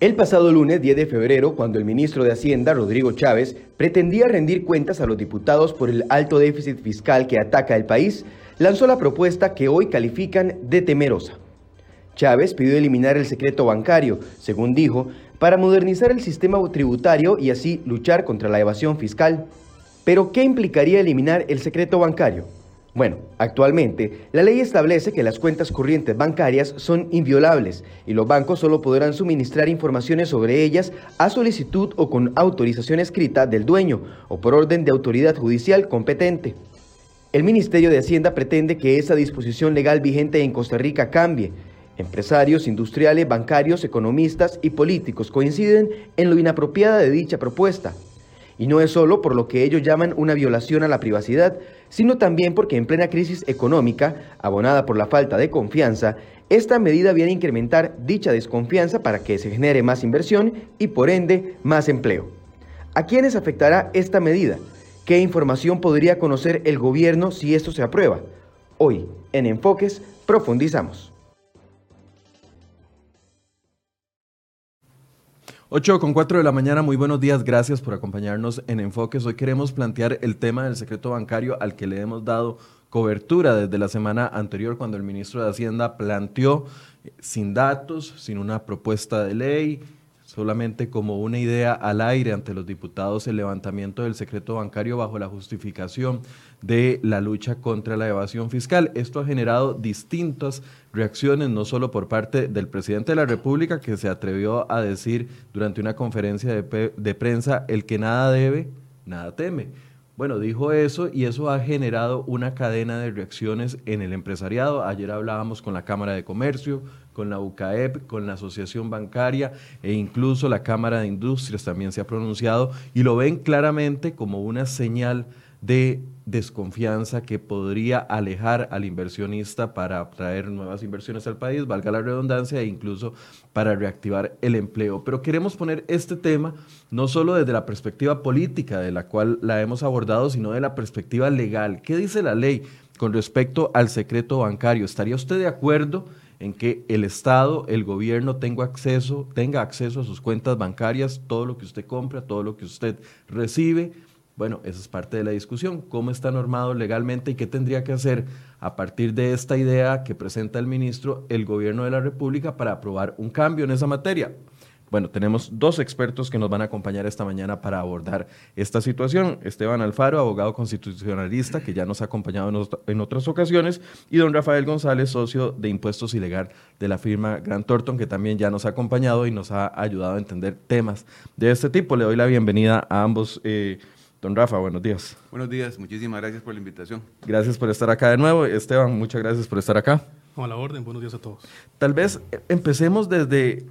El pasado lunes 10 de febrero, cuando el ministro de Hacienda, Rodrigo Chávez, pretendía rendir cuentas a los diputados por el alto déficit fiscal que ataca el país, lanzó la propuesta que hoy califican de temerosa. Chávez pidió eliminar el secreto bancario, según dijo, para modernizar el sistema tributario y así luchar contra la evasión fiscal. Pero, ¿qué implicaría eliminar el secreto bancario? Bueno, actualmente la ley establece que las cuentas corrientes bancarias son inviolables y los bancos solo podrán suministrar informaciones sobre ellas a solicitud o con autorización escrita del dueño o por orden de autoridad judicial competente. El Ministerio de Hacienda pretende que esa disposición legal vigente en Costa Rica cambie. Empresarios, industriales, bancarios, economistas y políticos coinciden en lo inapropiada de dicha propuesta. Y no es solo por lo que ellos llaman una violación a la privacidad, sino también porque en plena crisis económica, abonada por la falta de confianza, esta medida viene a incrementar dicha desconfianza para que se genere más inversión y por ende más empleo. ¿A quiénes afectará esta medida? ¿Qué información podría conocer el gobierno si esto se aprueba? Hoy, en Enfoques, profundizamos. 8 con 4 de la mañana, muy buenos días, gracias por acompañarnos en Enfoques. Hoy queremos plantear el tema del secreto bancario al que le hemos dado cobertura desde la semana anterior cuando el ministro de Hacienda planteó eh, sin datos, sin una propuesta de ley, solamente como una idea al aire ante los diputados el levantamiento del secreto bancario bajo la justificación de la lucha contra la evasión fiscal. Esto ha generado distintas reacciones, no solo por parte del presidente de la República, que se atrevió a decir durante una conferencia de, prensa, el que nada debe, nada teme. Bueno, dijo eso y eso ha generado una cadena de reacciones en el empresariado. Ayer hablábamos con la Cámara de Comercio, con la UCAEP, con la Asociación Bancaria e incluso la Cámara de Industrias también se ha pronunciado y lo ven claramente como una señal de desconfianza que podría alejar al inversionista para traer nuevas inversiones al país, valga la redundancia, e incluso para reactivar el empleo. Pero queremos poner este tema no solo desde la perspectiva política de la cual la hemos abordado, sino de la perspectiva legal. ¿Qué dice la ley con respecto al secreto bancario? ¿Estaría usted de acuerdo? En que el Estado, el gobierno tenga acceso, tenga acceso a sus cuentas bancarias, todo lo que usted compra, todo lo que usted recibe. Bueno, esa es parte de la discusión. ¿Cómo está normado legalmente y qué tendría que hacer a partir de esta idea que presenta el ministro el gobierno de la República para aprobar un cambio en esa materia? Bueno, tenemos dos expertos que nos van a acompañar esta mañana para abordar esta situación. Esteban Alfaro, abogado constitucionalista, que ya nos ha acompañado en otras ocasiones, y don Rafael González, socio de impuestos ilegal de la firma Grant Thornton, que también ya nos ha acompañado y nos ha ayudado a entender temas de este tipo. Le doy la bienvenida a ambos. Eh, don Rafa, buenos días. Buenos días, muchísimas gracias por la invitación. Gracias por estar acá de nuevo. Esteban, muchas gracias por estar acá. A la orden, buenos días a todos. Tal vez empecemos desde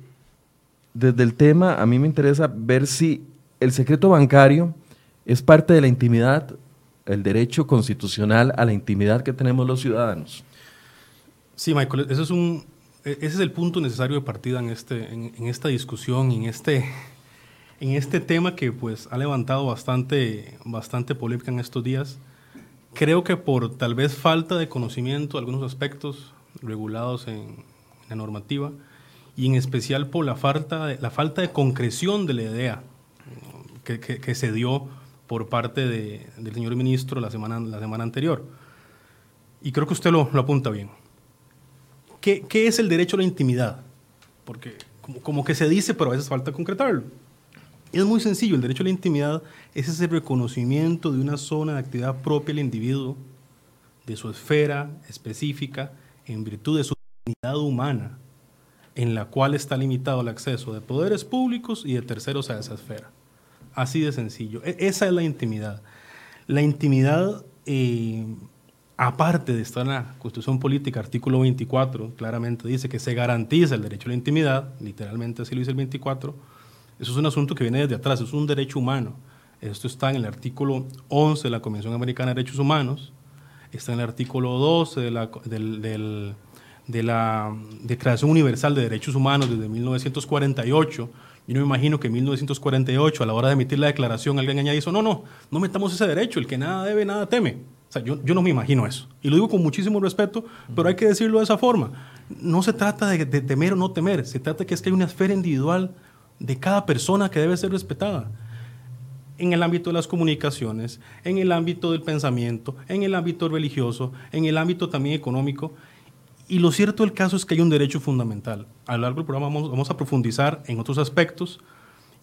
desde el tema, a mí me interesa ver si el secreto bancario es parte de la intimidad, el derecho constitucional a la intimidad que tenemos los ciudadanos. Sí, Michael, eso es un, e, ese es el punto necesario de partida en, este, en, esta discusión, en este, en este tema que pues, ha levantado bastante, bastante polémica en estos días. Creo que por tal vez falta de conocimiento de algunos aspectos regulados en la normativa, y en especial por la falta de, la falta de concreción de la idea que, se dio por parte del señor ministro la semana, la semana anterior. Y creo que usted lo, apunta bien. ¿Qué, es el derecho a la intimidad? Porque como, como que se dice, pero a veces falta concretarlo. Es muy sencillo, el derecho a la intimidad es ese reconocimiento de una zona de actividad propia del individuo, de su esfera específica, en virtud de su dignidad humana, en la cual está limitado el acceso de poderes públicos y de terceros a esa esfera. Así de sencillo. E-, esa es la intimidad. La intimidad, eh, aparte de estar en la Constitución Política, artículo 24, claramente dice que se garantiza el derecho a la intimidad, literalmente así lo dice el 24, eso es un asunto que viene desde atrás, es un derecho humano. Esto está en el artículo 11 de la Convención Americana de Derechos Humanos, está en el artículo 12 del de la Declaración Universal de Derechos Humanos desde 1948. Yo no me imagino que en 1948, a la hora de emitir la declaración, alguien añadió. No, no, no metamos ese derecho. El que nada debe, nada teme. O sea, yo, yo no me imagino eso. Y lo digo con muchísimo respeto, pero hay que decirlo de esa forma. No se trata de, temer o no temer. Se trata de que es que hay una esfera individual de cada persona que debe ser respetada en el ámbito de las comunicaciones, en el ámbito del pensamiento, en el ámbito religioso, en el ámbito también económico. Y lo cierto del caso es que hay un derecho fundamental. A lo largo del programa vamos, a profundizar en otros aspectos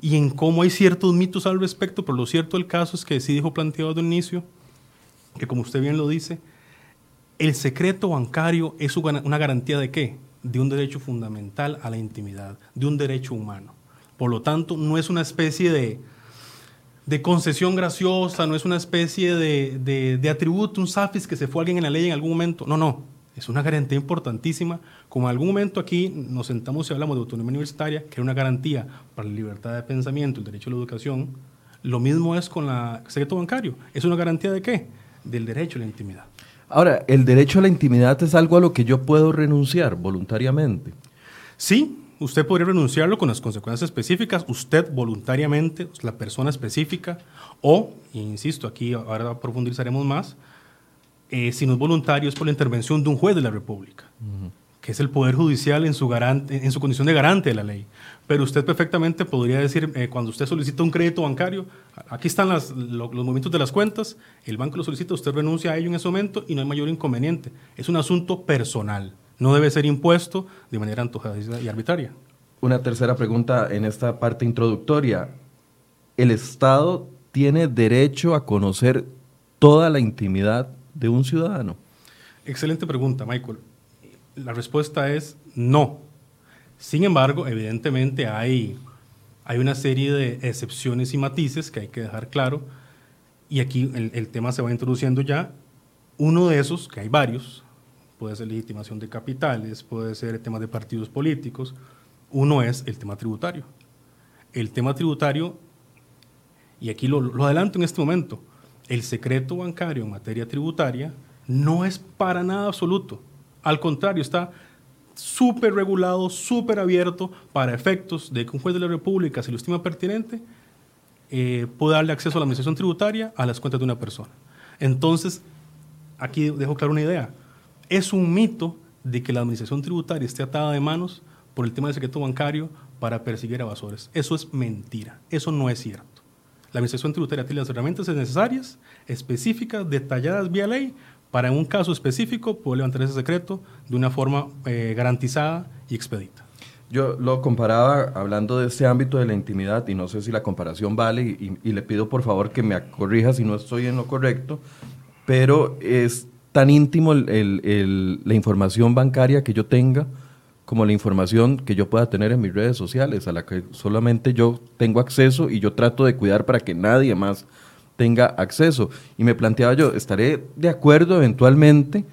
y en cómo hay ciertos mitos al respecto, pero lo cierto del caso es que sí dijo planteado de inicio, que como usted bien lo dice, el secreto bancario es una garantía de qué? De un derecho fundamental a la intimidad, de un derecho humano. Por lo tanto, no es una especie de, de concesión graciosa, no es una especie de, de, atributo, un safis que se fue alguien en la ley en algún momento. No, no. Es una garantía importantísima. Como en algún momento aquí nos sentamos y hablamos de autonomía universitaria, que es una garantía para la libertad de pensamiento, el derecho a la educación, lo mismo es con el secreto bancario. ¿Es una garantía de qué? Del derecho a la intimidad. Ahora, ¿el derecho a la intimidad es algo a lo que yo puedo renunciar voluntariamente? Sí, usted podría renunciarlo con las consecuencias específicas, usted voluntariamente, la persona específica, o, insisto, aquí ahora profundizaremos más, eh, si no es voluntario es por la intervención de un juez de la República, que es el Poder Judicial en su, garante, en su condición de garante de la ley. Pero usted perfectamente podría decir, eh, cuando usted solicita un crédito bancario, aquí están los movimientos de las cuentas, el banco lo solicita, usted renuncia a ello en ese momento y no hay mayor inconveniente. Es un asunto personal, no debe ser impuesto de manera antojadiza y arbitraria. Una tercera pregunta en esta parte introductoria. ¿El Estado tiene derecho a conocer toda la intimidad de un ciudadano? Excelente pregunta, Michael. La respuesta es no. Sin embargo, evidentemente hay, hay una serie de excepciones y matices que hay que dejar claro, y aquí el, tema se va introduciendo ya. Uno de esos, que hay varios, puede ser legitimación de capitales, puede ser el tema de partidos políticos, uno es el tema tributario. El tema tributario, y aquí lo, lo adelanto en este momento, el secreto bancario en materia tributaria no es para nada absoluto. Al contrario, está súper regulado, súper abierto para efectos de que un juez de la República, si lo estima pertinente, eh, puede darle acceso a la administración tributaria a las cuentas de una persona. Entonces, aquí dejo claro una idea. Es un mito de que la administración tributaria esté atada de manos por el tema del secreto bancario para perseguir evasores. Eso es mentira. Eso no es cierto. La administración tributaria tiene las herramientas necesarias, específicas, detalladas vía ley, para en un caso específico poder levantar ese secreto de una forma eh, garantizada y expedita. Yo lo comparaba hablando de este ámbito de la intimidad y no sé si la comparación vale y, le pido por favor que me corrija si no estoy en lo correcto, pero es tan íntimo la información bancaria que yo tenga como la información que yo pueda tener en mis redes sociales, a la que solamente yo tengo acceso y yo trato de cuidar para que nadie más tenga acceso. Y me planteaba yo, ¿estaré de acuerdo eventualmente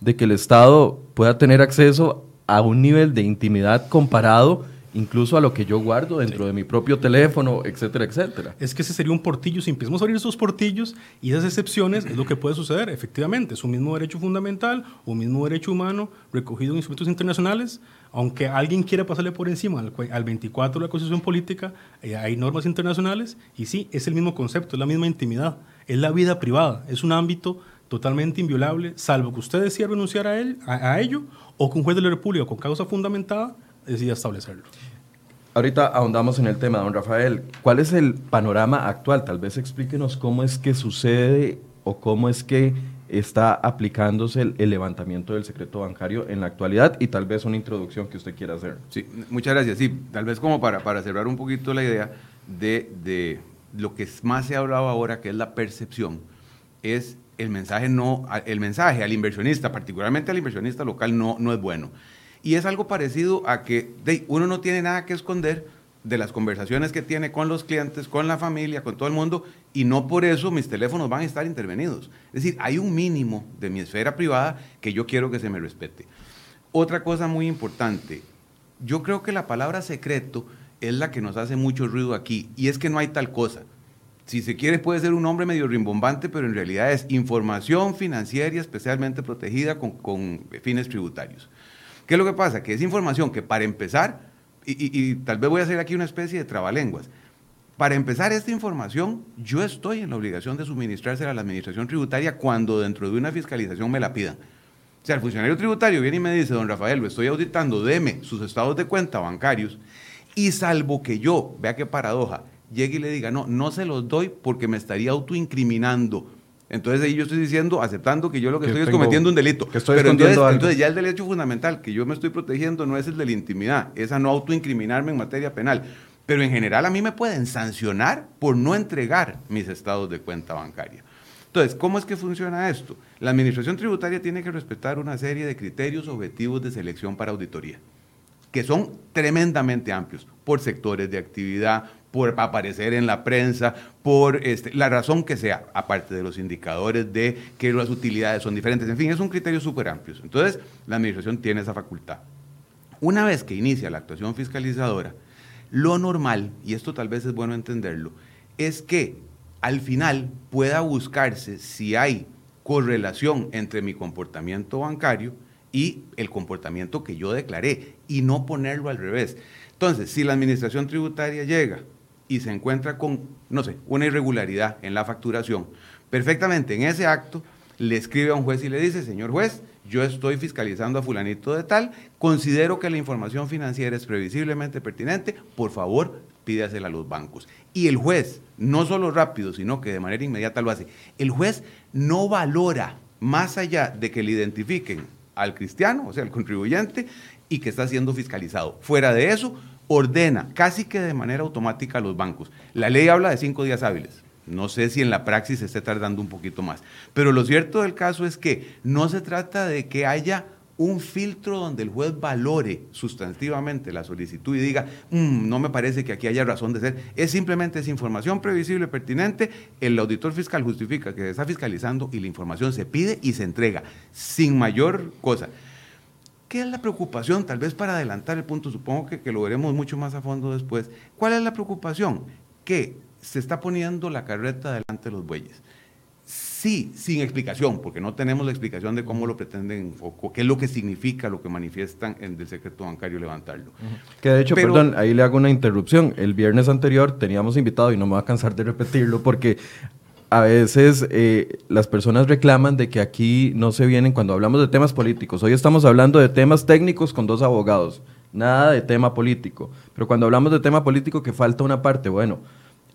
de que el Estado pueda tener acceso a un nivel de intimidad comparado incluso a lo que yo guardo dentro de mi propio teléfono, etcétera, etcétera. Es que ese sería un portillo, si empezamos a abrir esos portillos y esas excepciones, es lo que puede suceder, efectivamente, es un mismo derecho fundamental, un mismo derecho humano recogido en instrumentos internacionales, aunque alguien quiera pasarle por encima al, 24 de la Constitución Política, eh, hay normas internacionales y sí, es el mismo concepto, es la misma intimidad, es la vida privada, es un ámbito totalmente inviolable, salvo que usted decida renunciar a, él, a ello o que un juez de la República con causa fundamentada decida establecerlo. Ahorita ahondamos en el tema, don Rafael. ¿Cuál es el panorama actual? Tal vez explíquenos cómo es que sucede o cómo es que está aplicándose el, levantamiento del secreto bancario en la actualidad y tal vez una introducción que usted quiera hacer. Sí, muchas gracias. Sí, tal vez como para, para cerrar un poquito la idea de, de lo que más se ha hablado ahora, que es la percepción, es el mensaje, no, el mensaje al inversionista, particularmente al inversionista local, no, no es bueno. Y es algo parecido a que uno no tiene nada que esconder de las conversaciones que tiene con los clientes, con la familia, con todo el mundo, y no por eso mis teléfonos van a estar intervenidos. Es decir, hay un mínimo de mi esfera privada que yo quiero que se me respete. Otra cosa muy importante, yo creo que la palabra secreto es la que nos hace mucho ruido aquí, y es que no hay tal cosa. Si se quiere puede ser un nombre medio rimbombante, pero en realidad es información financiera especialmente protegida con, con fines tributarios. ¿Qué es lo que pasa? Que es información que para empezar, y, tal vez voy a hacer aquí una especie de trabalenguas, para empezar esta información, yo estoy en la obligación de suministrársela a la administración tributaria cuando dentro de una fiscalización me la pidan. O sea, el funcionario tributario viene y me dice, don Rafael, lo estoy auditando, deme sus estados de cuenta bancarios. Y salvo que yo, vea qué paradoja, llegue y le diga, no, no se los doy porque me estaría autoincriminando. Entonces ahí yo estoy diciendo, aceptando que yo lo que, estoy es cometiendo un delito. Pero entonces, ya el derecho fundamental que yo me estoy protegiendo no es el de la intimidad, es a no autoincriminarme en materia penal. Pero en general a mí me pueden sancionar por no entregar mis estados de cuenta bancaria. Entonces, ¿cómo es que funciona esto? La Administración Tributaria tiene que respetar una serie de criterios objetivos de selección para auditoría, que son tremendamente amplios, por sectores de actividad, por aparecer en la prensa, por este, la razón que sea, aparte de los indicadores de que las utilidades son diferentes. En fin, es un criterio súper amplio. Entonces, la Administración tiene esa facultad. Una vez que inicia la actuación fiscalizadora, lo normal, y esto tal vez es bueno entenderlo, es que al final pueda buscarse si hay correlación entre mi comportamiento bancario y el comportamiento que yo declaré y no ponerlo al revés. Entonces, si la administración tributaria llega y se encuentra con, no sé, una irregularidad en la facturación, perfectamente en ese acto le escribe a un juez y le dice, señor juez, yo estoy fiscalizando a fulanito de tal, considero que la información financiera es previsiblemente pertinente, por favor, pídasela a los bancos. Y el juez, no solo rápido, sino que de manera inmediata lo hace, el juez no valora más allá de que le identifiquen al cristiano, o sea, al contribuyente, y que está siendo fiscalizado. Fuera de eso, ordena casi que de manera automática a los bancos. La ley habla de cinco días hábiles. No sé si en la praxis se esté tardando un poquito más. Pero lo cierto del caso es que no se trata de que haya un filtro donde el juez valore sustantivamente la solicitud y diga, mm, no me parece que aquí haya razón de ser, es simplemente esa información previsible, pertinente, el auditor fiscal justifica que se está fiscalizando y la información se pide y se entrega, sin mayor cosa. ¿Qué es la preocupación? Tal vez para adelantar el punto, supongo que, que lo veremos mucho más a fondo después. ¿Cuál es la preocupación? Que se está poniendo la carreta delante de los bueyes. Sí, sin explicación, porque no tenemos la explicación de cómo lo pretenden o qué es lo que significa, lo que manifiestan en el secreto bancario levantarlo. Que de hecho, perdón, ahí le hago una interrupción. El viernes anterior teníamos invitado, y no me voy a cansar de repetirlo, porque a veces eh, las personas reclaman de que aquí no se vienen cuando hablamos de temas políticos. Hoy estamos hablando de temas técnicos con dos abogados, nada de tema político. Pero cuando hablamos de tema político que falta una parte, bueno,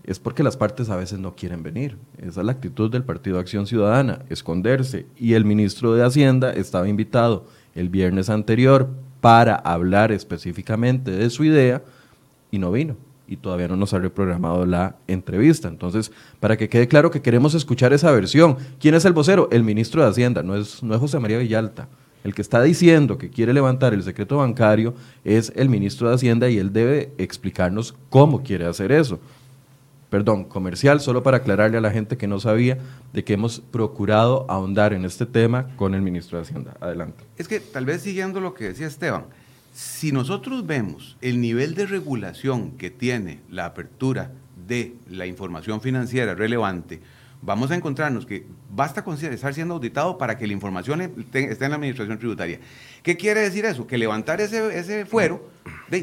es porque las partes a veces no quieren venir. Esa es la actitud del Partido Acción Ciudadana, esconderse. Y el ministro de Hacienda estaba invitado el viernes anterior para hablar específicamente de su idea y no vino. Y todavía no nos ha reprogramado la entrevista. Entonces, para que quede claro que queremos escuchar esa versión. ¿Quién es el vocero? El ministro de Hacienda, no es, no es José María Villalta. El que está diciendo que quiere levantar el secreto bancario es el ministro de Hacienda y él debe explicarnos cómo quiere hacer eso perdón, comercial, solo para aclararle a la gente que no sabía de que hemos procurado ahondar en este tema con el ministro de Hacienda. Adelante. Es que tal vez siguiendo lo que decía Esteban, si nosotros vemos el nivel de regulación que tiene la apertura de la información financiera relevante, vamos a encontrarnos que basta con estar siendo auditado para que la información esté en la administración tributaria. ¿Qué quiere decir eso? Que levantar ese, ese fuero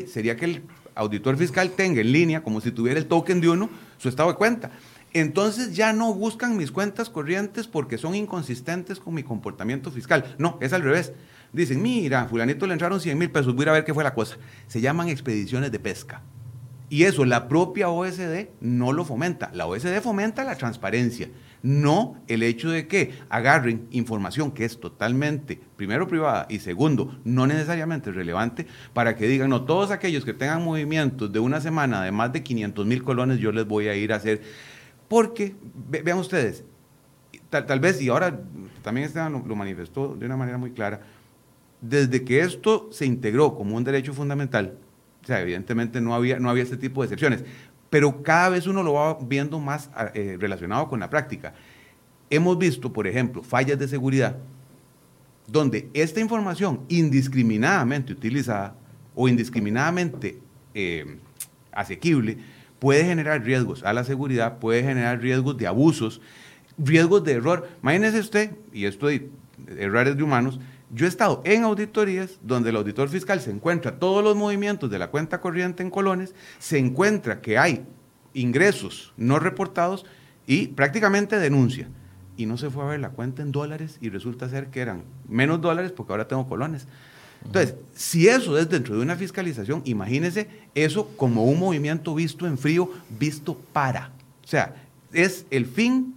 sería que el auditor fiscal tenga en línea, como si tuviera el token de uno, su estado de cuenta. Entonces ya no buscan mis cuentas corrientes porque son inconsistentes con mi comportamiento fiscal. No, es al revés. Dicen, mira, fulanito le entraron 100 mil pesos, voy a ver qué fue la cosa. Se llaman expediciones de pesca. Y eso la propia OSD no lo fomenta. La OSD fomenta la transparencia, no el hecho de que agarren información que es totalmente, primero privada y segundo, no necesariamente relevante, para que digan, no, todos aquellos que tengan movimientos de una semana de más de 500 mil colones, yo les voy a ir a hacer. Porque, vean ustedes, tal, vez, y ahora también Esteban lo manifestó de una manera muy clara, desde que esto se integró como un derecho fundamental, o sea, evidentemente no había, no había este tipo de excepciones, pero cada vez uno lo va viendo más ah, eh, relacionado con la práctica. Hemos visto, por ejemplo, fallas de seguridad donde esta información indiscriminadamente utilizada o indiscriminadamente eh, asequible puede generar riesgos a la seguridad, puede generar riesgos de abusos, riesgos de error. Imagínese usted, y esto de errores de humanos, yo he estado en auditorías donde el auditor fiscal se encuentra todos los movimientos de la cuenta corriente en colones, se encuentra que hay ingresos no reportados y prácticamente denuncia. Y no se fue a ver la cuenta en dólares y resulta ser que eran menos dólares porque ahora tengo colones. Entonces, si eso es dentro de una fiscalización, imagínese eso como un movimiento visto en frío, visto para. O sea, es el fin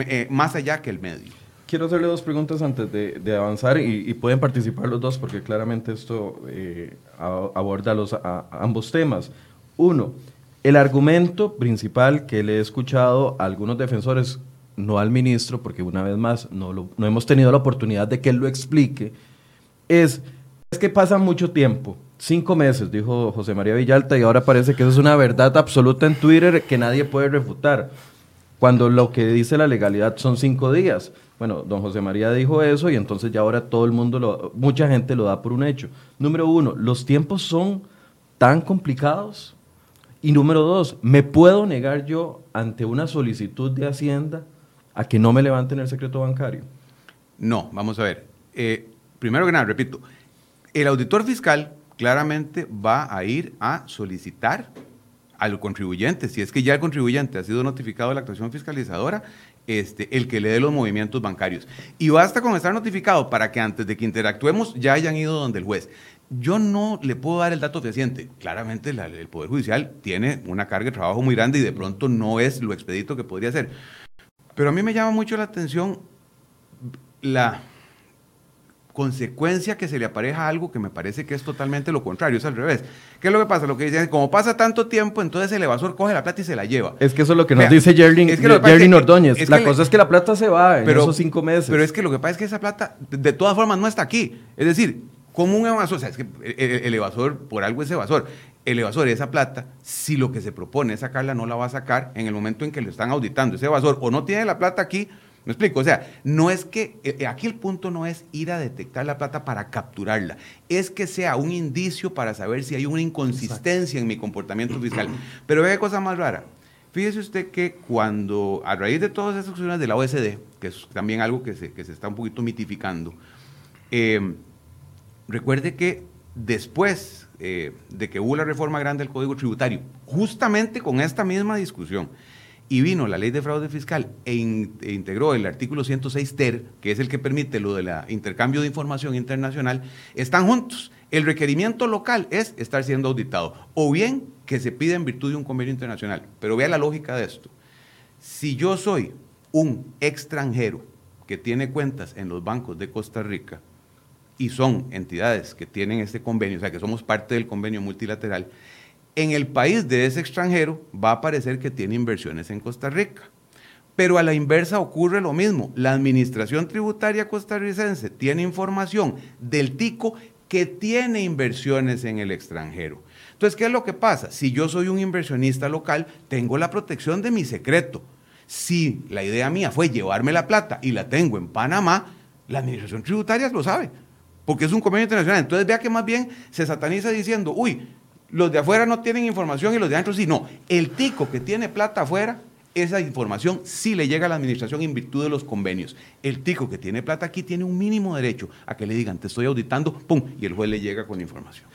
eh, más allá que el medio. Quiero hacerle dos preguntas antes de, avanzar y, pueden participar los dos porque claramente esto eh, aborda los, a, ambos temas. Uno, el argumento principal que le he escuchado a algunos defensores, no al ministro, porque una vez más no, no hemos tenido la oportunidad de que él lo explique, es, es que pasa mucho tiempo. Cinco meses, dijo José María Villalta, y ahora parece que eso es una verdad absoluta en Twitter que nadie puede refutar, cuando lo que dice la legalidad son cinco días. Bueno, don José María dijo eso y entonces ya ahora todo el mundo, lo, mucha gente lo da por un hecho. Número uno, los tiempos son tan complicados. Y número dos, ¿me puedo negar yo ante una solicitud de Hacienda a que no me levanten el secreto bancario? No, vamos a ver. Eh, primero que nada, repito, el auditor fiscal claramente va a ir a solicitar al contribuyente, si es que ya el contribuyente ha sido notificado de la actuación fiscalizadora, este, el que le dé los movimientos bancarios. Y basta con estar notificado para que antes de que interactuemos ya hayan ido donde el juez. Yo no le puedo dar el dato fehaciente. Claramente el Poder Judicial tiene una carga de trabajo muy grande y de pronto no es lo expedito que podría ser. Pero a mí me llama mucho la atención la, consecuencia que se le apareja algo que me parece que es totalmente lo contrario, es al revés. ¿Qué es lo que pasa? Lo que dicen, como pasa tanto tiempo, entonces el evasor coge la plata y se la lleva. Es que eso es lo que nos dice Jerry, Ordóñez. la cosa es que la plata se va en esos cinco meses. Pero es que lo que pasa es que esa plata, de todas formas, no está aquí. Es decir, como un evasor, o sea, es que el, evasor, por algo es evasor. El evasor, esa plata, si lo que se propone es sacarla, no la va a sacar en el momento en que lo están auditando. Ese evasor o no tiene la plata aquí ¿Me explico? O sea, no es que, eh, eh, aquí el punto no es ir a detectar la plata para capturarla, es que sea un indicio para saber si hay una inconsistencia en mi comportamiento fiscal. Pero vea cosa más rara. Fíjese usted que cuando, a raíz de todas esas acciones de la OSD, que es también algo que se, está un poquito mitificando, em, recuerde que después eh, de que hubo la reforma grande del Código Tributario, justamente con esta misma discusión, y vino la ley de fraude fiscal e, e, integró el artículo 106 TER, que es el que permite lo del intercambio de información internacional, están juntos. El requerimiento local es estar siendo auditado, o bien que se pida en virtud de un convenio internacional. Pero vea la lógica de esto. Si yo soy un extranjero que tiene cuentas en los bancos de Costa Rica y son entidades que tienen este convenio, o sea, que somos parte del convenio multilateral, en el país de ese extranjero va a aparecer que tiene inversiones en Costa Rica. Pero a la inversa ocurre lo mismo. La Administración Tributaria Costarricense tiene información del TICO que tiene inversiones en el extranjero. Entonces, ¿qué es lo que pasa? Si yo soy un inversionista local, tengo la protección de mi secreto. Si la idea mía fue llevarme la plata y la tengo en Panamá, la Administración Tributaria lo sabe, porque es un convenio internacional. Entonces, vea que más bien se sataniza diciendo, uy, los de afuera no tienen información y los de adentro sí. No, el tico que tiene plata afuera, esa información sí le llega a la administración en virtud de los convenios. El tico que tiene plata aquí tiene un mínimo derecho a que le digan, te estoy auditando, pum, y el juez le llega con información.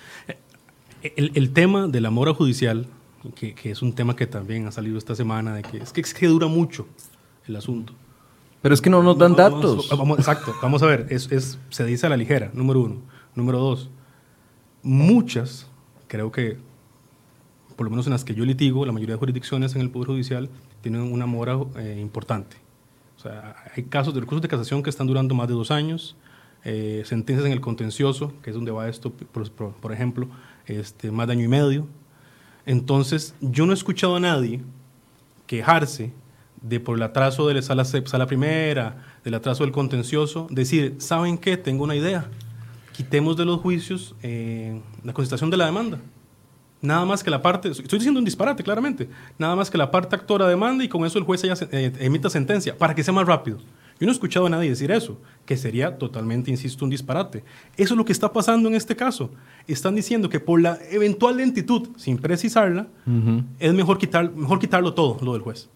Eh, el, tema de la mora judicial, que, es un tema que también ha salido esta semana, de que es que, es que dura mucho el asunto. Pero es que no nos dan datos. exacto, vamos a ver, es, se dice a la ligera, número uno. Número dos, muchas creo que, por lo menos en las que yo litigo, la mayoría de jurisdicciones en el Poder Judicial tienen una mora eh, importante. O sea, hay casos de recursos de casación que están durando más de dos años, eh, sentencias en el contencioso, que es donde va esto, por, ejemplo, este, más de año y medio. Entonces, yo no he escuchado a nadie quejarse de por el atraso de la sala, sala primera, del atraso del contencioso, decir, ¿saben qué? Tengo una idea quitemos de los juicios eh, la constitución de la demanda. Nada más que la parte, estoy diciendo un disparate claramente, nada más que la parte actora demanda y con eso el juez ya eh, emita sentencia, para que sea más rápido. Yo no he escuchado a nadie decir eso, que sería totalmente, insisto, un disparate. Eso es lo que está pasando en este caso. Están diciendo que por la eventual lentitud, sin precisarla, es mejor, quitar, mejor quitarlo todo, lo del juez.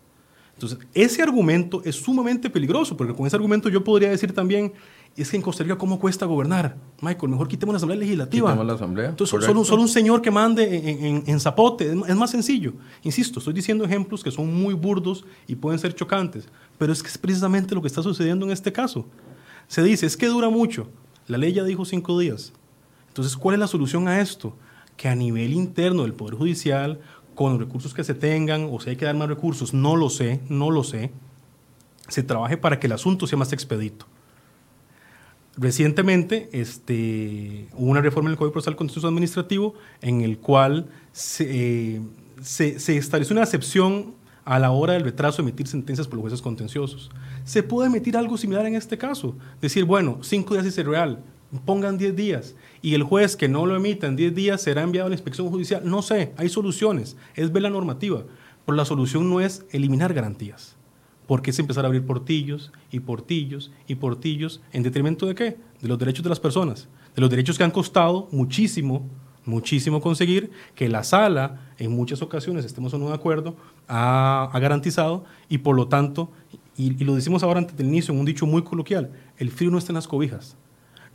Entonces, ese argumento es sumamente peligroso, porque con ese argumento yo podría decir también, es que en Costa Rica, ¿cómo cuesta gobernar? Michael, mejor quitemos la Asamblea Legislativa. Quitemos la Asamblea. Entonces, solo, solo, un señor que mande en, zapote, es, más sencillo. Insisto, estoy diciendo ejemplos que son muy burdos y pueden ser chocantes, pero es que es precisamente lo que está sucediendo en este caso. Se dice, es que dura mucho. La ley ya dijo cinco días. Entonces, ¿cuál es la solución a esto? Que a nivel interno del Poder Judicial, con los recursos que se tengan, o si hay que dar más recursos, no lo sé, no lo sé, se trabaje para que el asunto sea más expedito. Recientemente este, hubo una reforma en el Código Procesal Contencioso Administrativo en el cual se, eh, se, estableció una excepción a la hora del retraso de emitir sentencias por los jueces contenciosos. Se puede emitir algo similar en este caso. Decir, bueno, cinco días es real, pongan diez días. Y el juez que no lo emita en diez días será enviado a la inspección judicial. No sé, hay soluciones. Es ver la normativa. Pero la solución no es eliminar garantías. Porque es empezar a abrir portillos y portillos y portillos en detrimento de qué? De los derechos de las personas. De los derechos que han costado muchísimo muchísimo conseguir, que la sala en muchas ocasiones, estemos no de acuerdo, ha, ha garantizado y por lo tanto, y, y, lo decimos ahora antes del inicio en un dicho muy coloquial, el frío no está en las cobijas.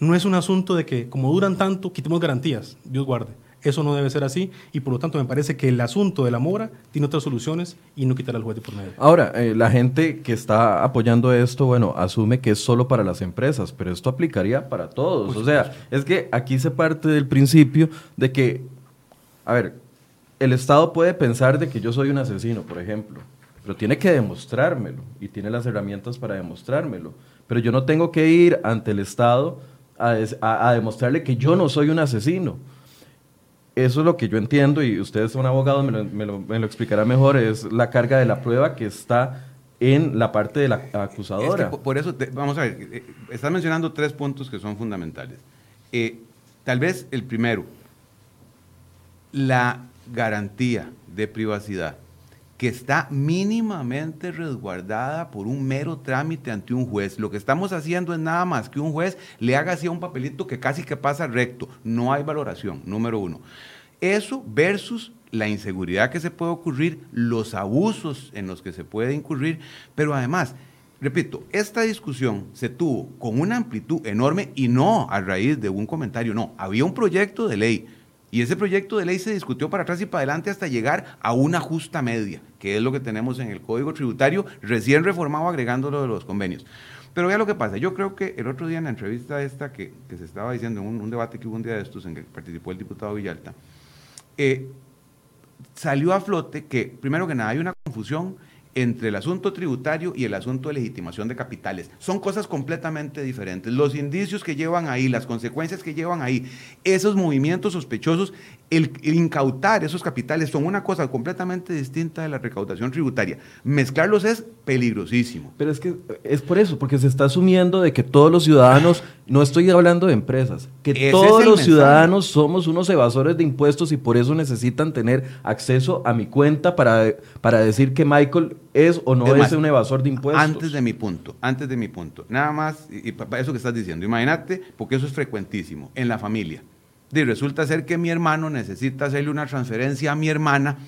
No es un asunto de que como duran tanto, quitemos garantías, Dios guarde. Eso no debe ser así y por lo tanto me parece que el asunto de la mora tiene otras soluciones y no quitar al juez de por medio. Ahora, eh, la gente que está apoyando esto, bueno, asume que es solo para las empresas, pero esto aplicaría para todos. o sea, es que aquí se parte del principio de que, a ver, el Estado puede pensar de que yo soy un asesino, por ejemplo, pero tiene que demostrármelo y tiene las herramientas para demostrármelo. Pero yo no tengo que ir ante el Estado a, a, a demostrarle que yo no soy un asesino eso es lo que yo entiendo y ustedes son abogados, me lo, me, lo, explicará mejor, es la carga de la prueba que está en la parte de la acusadora. Por eso, vamos a ver, eh, estás mencionando tres puntos que son fundamentales. Eh, tal vez el primero, la garantía de privacidad que está mínimamente resguardada por un mero trámite ante un juez. Lo que estamos haciendo es nada más que un juez le haga así un papelito que casi que pasa recto. No hay valoración, número uno. Eso versus la inseguridad que se puede ocurrir, los abusos en los que se puede incurrir, pero además, repito, esta discusión se tuvo con una amplitud enorme y no a raíz de un comentario, no, había un proyecto de ley y ese proyecto de ley se discutió para atrás y para adelante hasta llegar a una justa media, que es lo que tenemos en el Código Tributario, recién reformado agregándolo de los convenios. Pero vea lo que pasa. Yo creo que el otro día en la entrevista esta que, se estaba diciendo, en un, un, debate que hubo un día de estos en que participó el diputado Villalta, eh, salió a flote que, primero que nada, hay una confusión entre el asunto tributario y el asunto de legitimación de capitales. Son cosas completamente diferentes. Los indicios que llevan ahí, las consecuencias que llevan ahí, esos movimientos sospechosos, el, el, incautar esos capitales son una cosa completamente distinta de la recaudación tributaria. Mezclarlos es peligrosísimo. Pero es que es por eso, porque se está asumiendo de que todos los ciudadanos, no estoy hablando de empresas, que Ese todos los mensaje. ciudadanos somos unos evasores de impuestos y por eso necesitan tener acceso a mi cuenta para, para decir que Michael es o no es, más, es, un evasor de impuestos. Antes de mi punto, antes de mi punto. Nada más, y, y para eso que estás diciendo, imagínate, porque eso es frecuentísimo, en la familia. Y resulta ser que mi hermano necesita hacerle una transferencia a mi hermana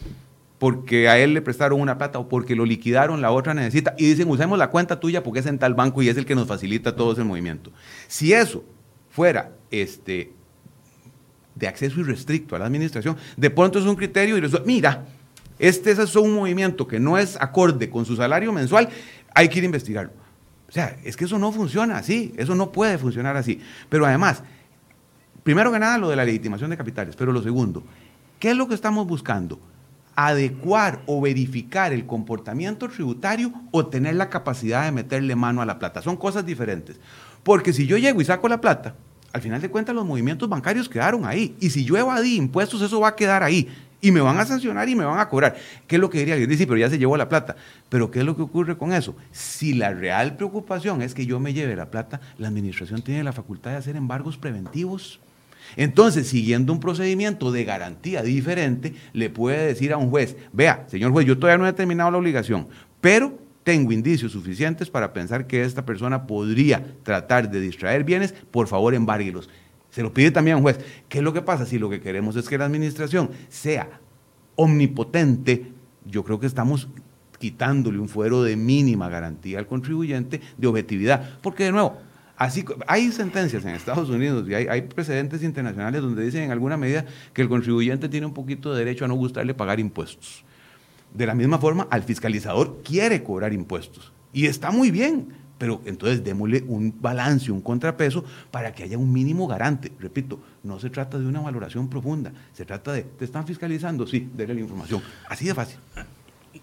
porque a él le prestaron una plata o porque lo liquidaron, la otra necesita, y dicen, usemos la cuenta tuya porque es en tal banco y es el que nos facilita todo ese movimiento. Si eso fuera este, de acceso irrestricto a la administración, de pronto es un criterio y resulta, mira, este es un movimiento que no es acorde con su salario mensual, hay que ir a investigarlo. O sea, es que eso no funciona así, eso no puede funcionar así. Pero además, primero que nada lo de la legitimación de capitales, pero lo segundo, ¿qué es lo que estamos buscando? adecuar o verificar el comportamiento tributario o tener la capacidad de meterle mano a la plata. Son cosas diferentes. Porque si yo llego y saco la plata, al final de cuentas los movimientos bancarios quedaron ahí. Y si yo evadí impuestos, eso va a quedar ahí. Y me van a sancionar y me van a cobrar. ¿Qué es lo que diría? Yo dice, pero ya se llevó la plata. Pero ¿qué es lo que ocurre con eso? Si la real preocupación es que yo me lleve la plata, la administración tiene la facultad de hacer embargos preventivos. Entonces, siguiendo un procedimiento de garantía diferente, le puede decir a un juez, vea, señor juez, yo todavía no he terminado la obligación, pero tengo indicios suficientes para pensar que esta persona podría tratar de distraer bienes, por favor, embárguelos. Se lo pide también a un juez. ¿Qué es lo que pasa? Si lo que queremos es que la administración sea omnipotente, yo creo que estamos quitándole un fuero de mínima garantía al contribuyente de objetividad. Porque, de nuevo, Así, hay sentencias en Estados Unidos y hay, hay, precedentes internacionales donde dicen en alguna medida que el contribuyente tiene un poquito de derecho a no gustarle pagar impuestos. De la misma forma, al fiscalizador quiere cobrar impuestos. Y está muy bien, pero entonces démosle un balance, un contrapeso para que haya un mínimo garante. Repito, no se trata de una valoración profunda, se trata de, ¿te están fiscalizando? Sí, déle la información. Así de fácil.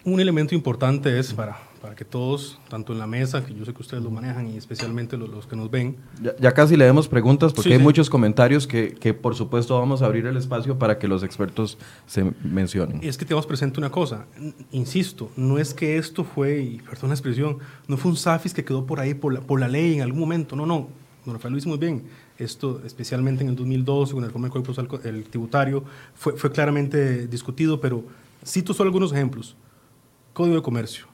Un elemento importante es para, para que todos, tanto en la mesa, que yo sé que ustedes lo manejan y especialmente los, los que nos ven. Ya, ya, casi leemos preguntas porque sí, hay sí. muchos comentarios que, que, por supuesto vamos a abrir el espacio para que los expertos se mencionen. Es que tenemos presente una cosa, insisto, no es que esto fue, y perdón la expresión, no fue un SAFIS que quedó por ahí por la, por la ley en algún momento, no, no, don Rafael lo hizo muy bien. Esto, especialmente en el 2012, con el Código el tributario, fue, fue claramente discutido, pero cito solo algunos ejemplos. Código de Comercio,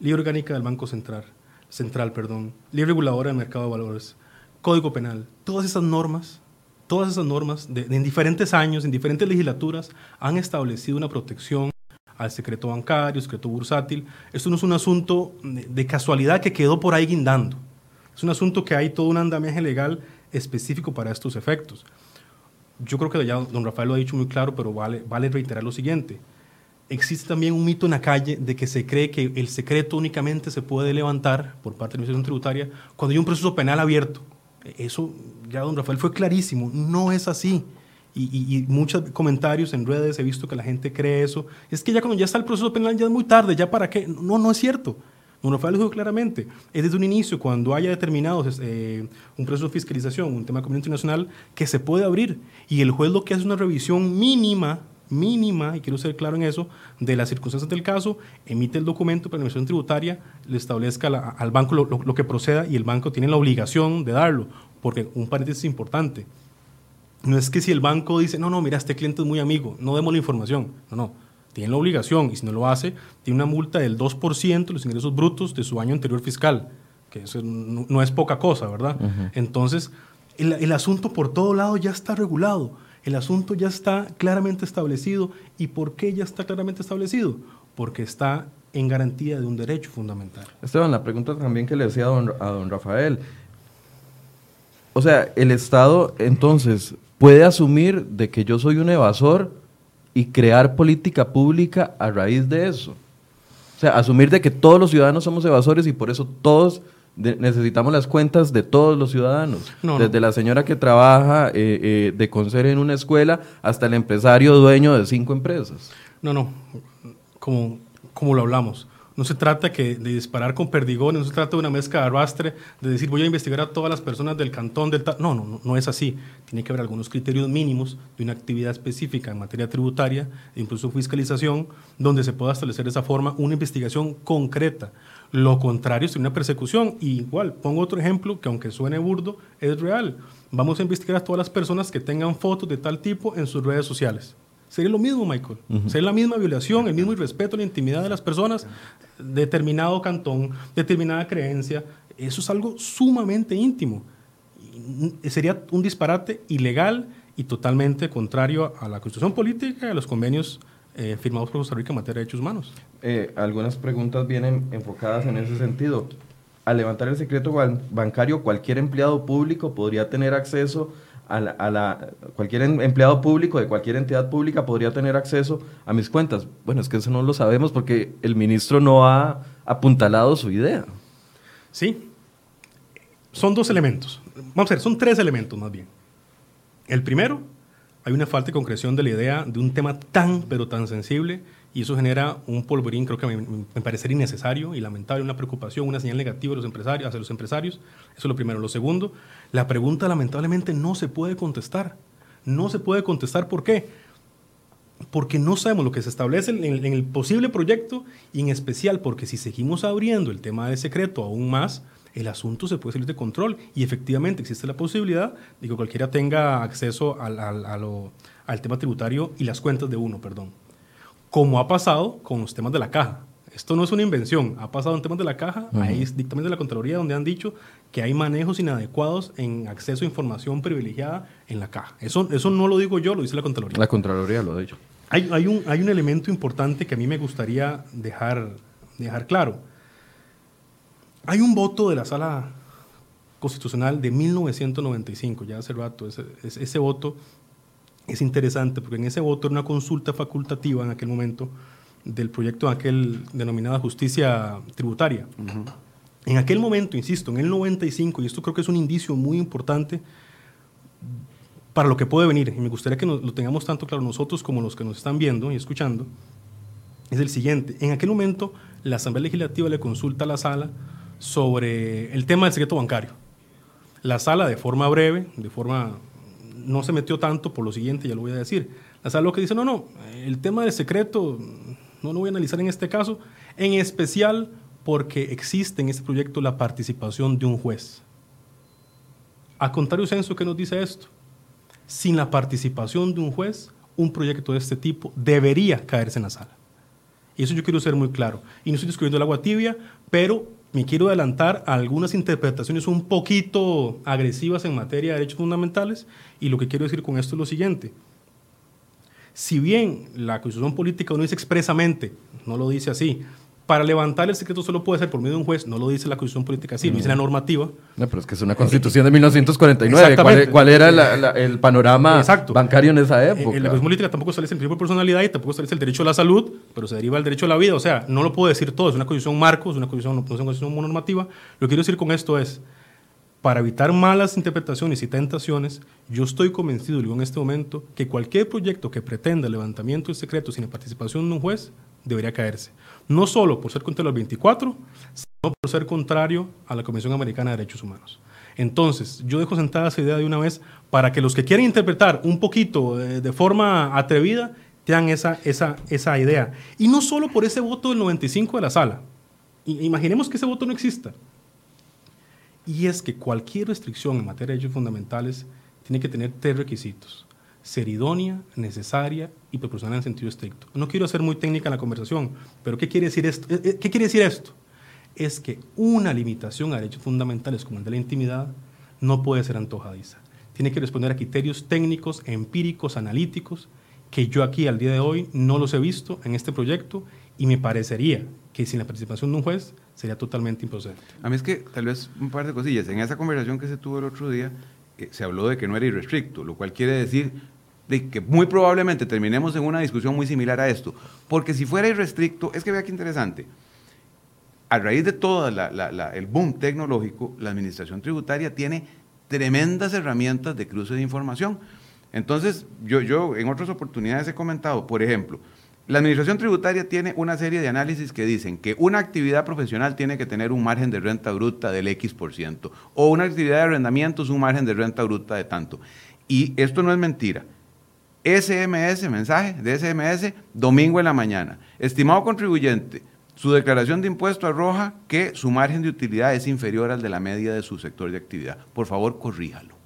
Ley Orgánica del Banco Central, Central perdón, Ley Reguladora del Mercado de Valores, Código Penal, todas esas normas, todas esas normas de, de, en diferentes años, en diferentes legislaturas, han establecido una protección al secreto bancario, secreto bursátil. Esto no es un asunto de, casualidad que quedó por ahí guindando. Es un asunto que hay todo un andamiaje legal específico para estos efectos. Yo creo que ya don Rafael lo ha dicho muy claro, pero vale, vale reiterar lo siguiente existe también un mito en la calle de que se cree que el secreto únicamente se puede levantar por parte de la Administración Tributaria cuando hay un proceso penal abierto. Eso ya don Rafael fue clarísimo, no es así. Y, y, y, muchos comentarios en redes he visto que la gente cree eso. Es que ya cuando ya está el proceso penal ya es muy tarde, ya para qué. No, no es cierto. Don Rafael lo dijo claramente. Es desde un inicio, cuando haya determinado eh, un proceso de fiscalización, un tema de comunidad internacional, que se puede abrir. Y el juez lo que hace es una revisión mínima mínima, y quiero ser claro en eso, de las circunstancias del caso, emite el documento para la administración tributaria, le establezca la, al banco lo, lo, lo, que proceda y el banco tiene la obligación de darlo, porque un paréntesis importante, no es que si el banco dice, no, no, mira, este cliente es muy amigo, no demos la información, no, no, tiene la obligación y si no lo hace, tiene una multa del 2% de los ingresos brutos de su año anterior fiscal, que eso no, no es poca cosa, ¿verdad? Uh -huh. Entonces, el, el asunto por todo lado ya está regulado el asunto ya está claramente establecido. ¿Y por qué ya está claramente establecido? Porque está en garantía de un derecho fundamental. Esteban, la pregunta también que le decía a don, a don Rafael. O sea, el Estado entonces puede asumir de que yo soy un evasor y crear política pública a raíz de eso. O sea, asumir de que todos los ciudadanos somos evasores y por eso todos de, necesitamos las cuentas de todos los ciudadanos, no, desde no. la señora que trabaja eh, eh, de conserje en una escuela hasta el empresario dueño de cinco empresas. No, no, como, como lo hablamos. No se trata que de disparar con perdigones, no se trata de una mezcla de arrastre, de decir voy a investigar a todas las personas del cantón del... No, no, no, no es así. Tiene que haber algunos criterios mínimos de una actividad específica en materia tributaria, incluso fiscalización, donde se pueda establecer de esa forma una investigación concreta. Lo contrario sería una persecución. Y igual, pongo otro ejemplo que aunque suene burdo, es real. Vamos a investigar a todas las personas que tengan fotos de tal tipo en sus redes sociales. Sería lo mismo, Michael. Uh -huh. Sería la misma violación, el mismo irrespeto a la intimidad de las personas, determinado cantón, determinada creencia. Eso es algo sumamente íntimo. Sería un disparate ilegal y totalmente contrario a la constitución política y a los convenios eh, firmados por Costa Rica en materia de derechos humanos. Eh, algunas preguntas vienen enfocadas en ese sentido. Al levantar el secreto bancario, cualquier empleado público podría tener acceso a la, a la, cualquier em, empleado público de cualquier entidad pública podría tener acceso a mis cuentas. Bueno, es que eso no lo sabemos porque el ministro no ha apuntalado su idea. Sí, son dos elementos. Vamos a ver, son tres elementos más bien. El primero, hay una falta de concreción de la idea de un tema tan, pero tan sensible y eso genera un polvorín, creo que me, me parecería innecesario y lamentable, una preocupación, una señal negativa de los empresarios, hacia los empresarios. Eso es lo primero. Lo segundo, la pregunta lamentablemente no se puede contestar. No se puede contestar. ¿Por qué? Porque no sabemos lo que se establece en el posible proyecto y en especial porque si seguimos abriendo el tema de secreto aún más, el asunto se puede salir de control y efectivamente existe la posibilidad de que cualquiera tenga acceso al, al, a lo, al tema tributario y las cuentas de uno, perdón. Como ha pasado con los temas de la caja. Esto no es una invención, ha pasado en temas de la caja, uh -huh. hay dictámenes de la Contraloría donde han dicho que hay manejos inadecuados en acceso a información privilegiada en la caja. Eso, eso no lo digo yo, lo dice la Contraloría. La Contraloría lo ha dicho. Hay, hay, un, hay un elemento importante que a mí me gustaría dejar, dejar claro. Hay un voto de la Sala Constitucional de 1995, ya hace rato, ese, ese, ese voto es interesante porque en ese voto era una consulta facultativa en aquel momento del proyecto aquel denominada justicia tributaria. Uh -huh. En aquel momento, insisto, en el 95, y esto creo que es un indicio muy importante para lo que puede venir, y me gustaría que lo tengamos tanto claro nosotros como los que nos están viendo y escuchando, es el siguiente. En aquel momento, la Asamblea Legislativa le consulta a la sala sobre el tema del secreto bancario. La sala, de forma breve, de forma no se metió tanto por lo siguiente, ya lo voy a decir. La sala lo que dice, no, no, el tema del secreto no lo voy a analizar en este caso, en especial porque existe en este proyecto la participación de un juez. A contrario censo, ¿qué nos dice esto? Sin la participación de un juez, un proyecto de este tipo debería caerse en la sala. Y eso yo quiero ser muy claro. Y no estoy descubriendo el agua tibia, pero me quiero adelantar a algunas interpretaciones un poquito agresivas en materia de derechos fundamentales. Y lo que quiero decir con esto es lo siguiente. Si bien la Constitución política no dice expresamente, no lo dice así, para levantar el secreto solo puede ser por medio de un juez, no lo dice la Constitución Política, sí, lo dice la normativa. No, pero es que es una Constitución de 1949. ¿Cuál, cuál era el panorama bancario en esa época? En la Constitución Política tampoco establece el principio de personalidad y tampoco establece el derecho a la salud, pero se deriva el derecho a la vida. O sea, no lo puedo decir todo, es una Constitución marco, es una Constitución, no es una Constitución normativa. Lo que quiero decir con esto es, para evitar malas interpretaciones y tentaciones, yo estoy convencido, digo en este momento, que cualquier proyecto que pretenda el levantamiento del secreto sin la participación de un juez debería caerse no solo por ser contra los 24, sino por ser contrario a la Convención Americana de Derechos Humanos. Entonces, yo dejo sentada esa idea de una vez para que los que quieren interpretar un poquito eh, de, forma atrevida tengan esa, esa, esa idea. Y no solo por ese voto del 95 de la sala. imaginemos que ese voto no exista. Y es que cualquier restricción en materia de derechos fundamentales tiene que tener tres requisitos ser idónea, necesaria y proporcional en sentido estricto. No quiero ser muy técnica en la conversación, pero ¿qué quiere decir esto? Eh, eh, ¿Qué quiere decir esto? Es que una limitación a derechos fundamentales como el de la intimidad no puede ser antojadiza. Tiene que responder a criterios técnicos, empíricos, analíticos, que yo aquí al día de hoy no los he visto en este proyecto y me parecería que sin la participación de un juez sería totalmente improcedente. A mí es que tal vez un par de cosillas. En esa conversación que se tuvo el otro día, eh, se habló de que no era irrestricto, lo cual quiere decir de que muy probablemente terminemos en una discusión muy similar a esto. Porque si fuera irrestricto, es que vea qué interesante. A raíz de todo el boom tecnológico, la administración tributaria tiene tremendas herramientas de cruce de información. Entonces, yo, yo en otras oportunidades he comentado, por ejemplo, la administración tributaria tiene una serie de análisis que dicen que una actividad profesional tiene que tener un margen de renta bruta del X por ciento, o una actividad de arrendamientos un margen de renta bruta de tanto. Y esto no es mentira. SMS, mensaje de SMS, domingo en la mañana. Estimado contribuyente, su declaración de impuesto arroja que su margen de utilidad es inferior al de la media de su sector de actividad. Por favor, corríjalo.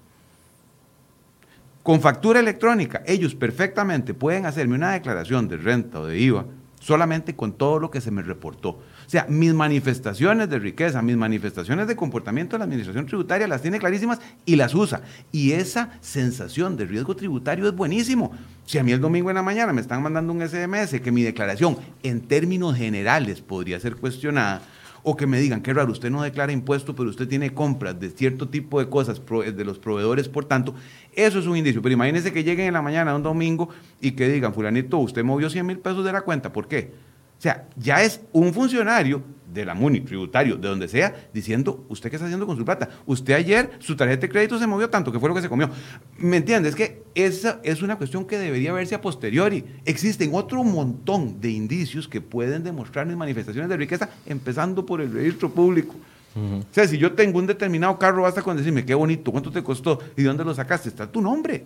Con factura electrónica, ellos perfectamente pueden hacerme una declaración de renta o de IVA solamente con todo lo que se me reportó. O sea, mis manifestaciones de riqueza, mis manifestaciones de comportamiento de la administración tributaria las tiene clarísimas y las usa. Y esa sensación de riesgo tributario es buenísimo. Si a mí el domingo en la mañana me están mandando un SMS que mi declaración en términos generales podría ser cuestionada, o que me digan, qué raro, usted no declara impuesto, pero usted tiene compras de cierto tipo de cosas de los proveedores, por tanto, eso es un indicio. Pero imagínense que lleguen en la mañana un domingo y que digan, fulanito, usted movió 100 mil pesos de la cuenta, ¿por qué? O sea, ya es un funcionario de la MUNI, tributario, de donde sea, diciendo, ¿usted qué está haciendo con su plata? Usted ayer, su tarjeta de crédito se movió tanto, que fue lo que se comió. ¿Me entiendes? Es que esa es una cuestión que debería verse a posteriori. Existen otro montón de indicios que pueden demostrar mis manifestaciones de riqueza, empezando por el registro público. O sea, si yo tengo un determinado carro, basta con decirme qué bonito, cuánto te costó y de dónde lo sacaste, está tu nombre.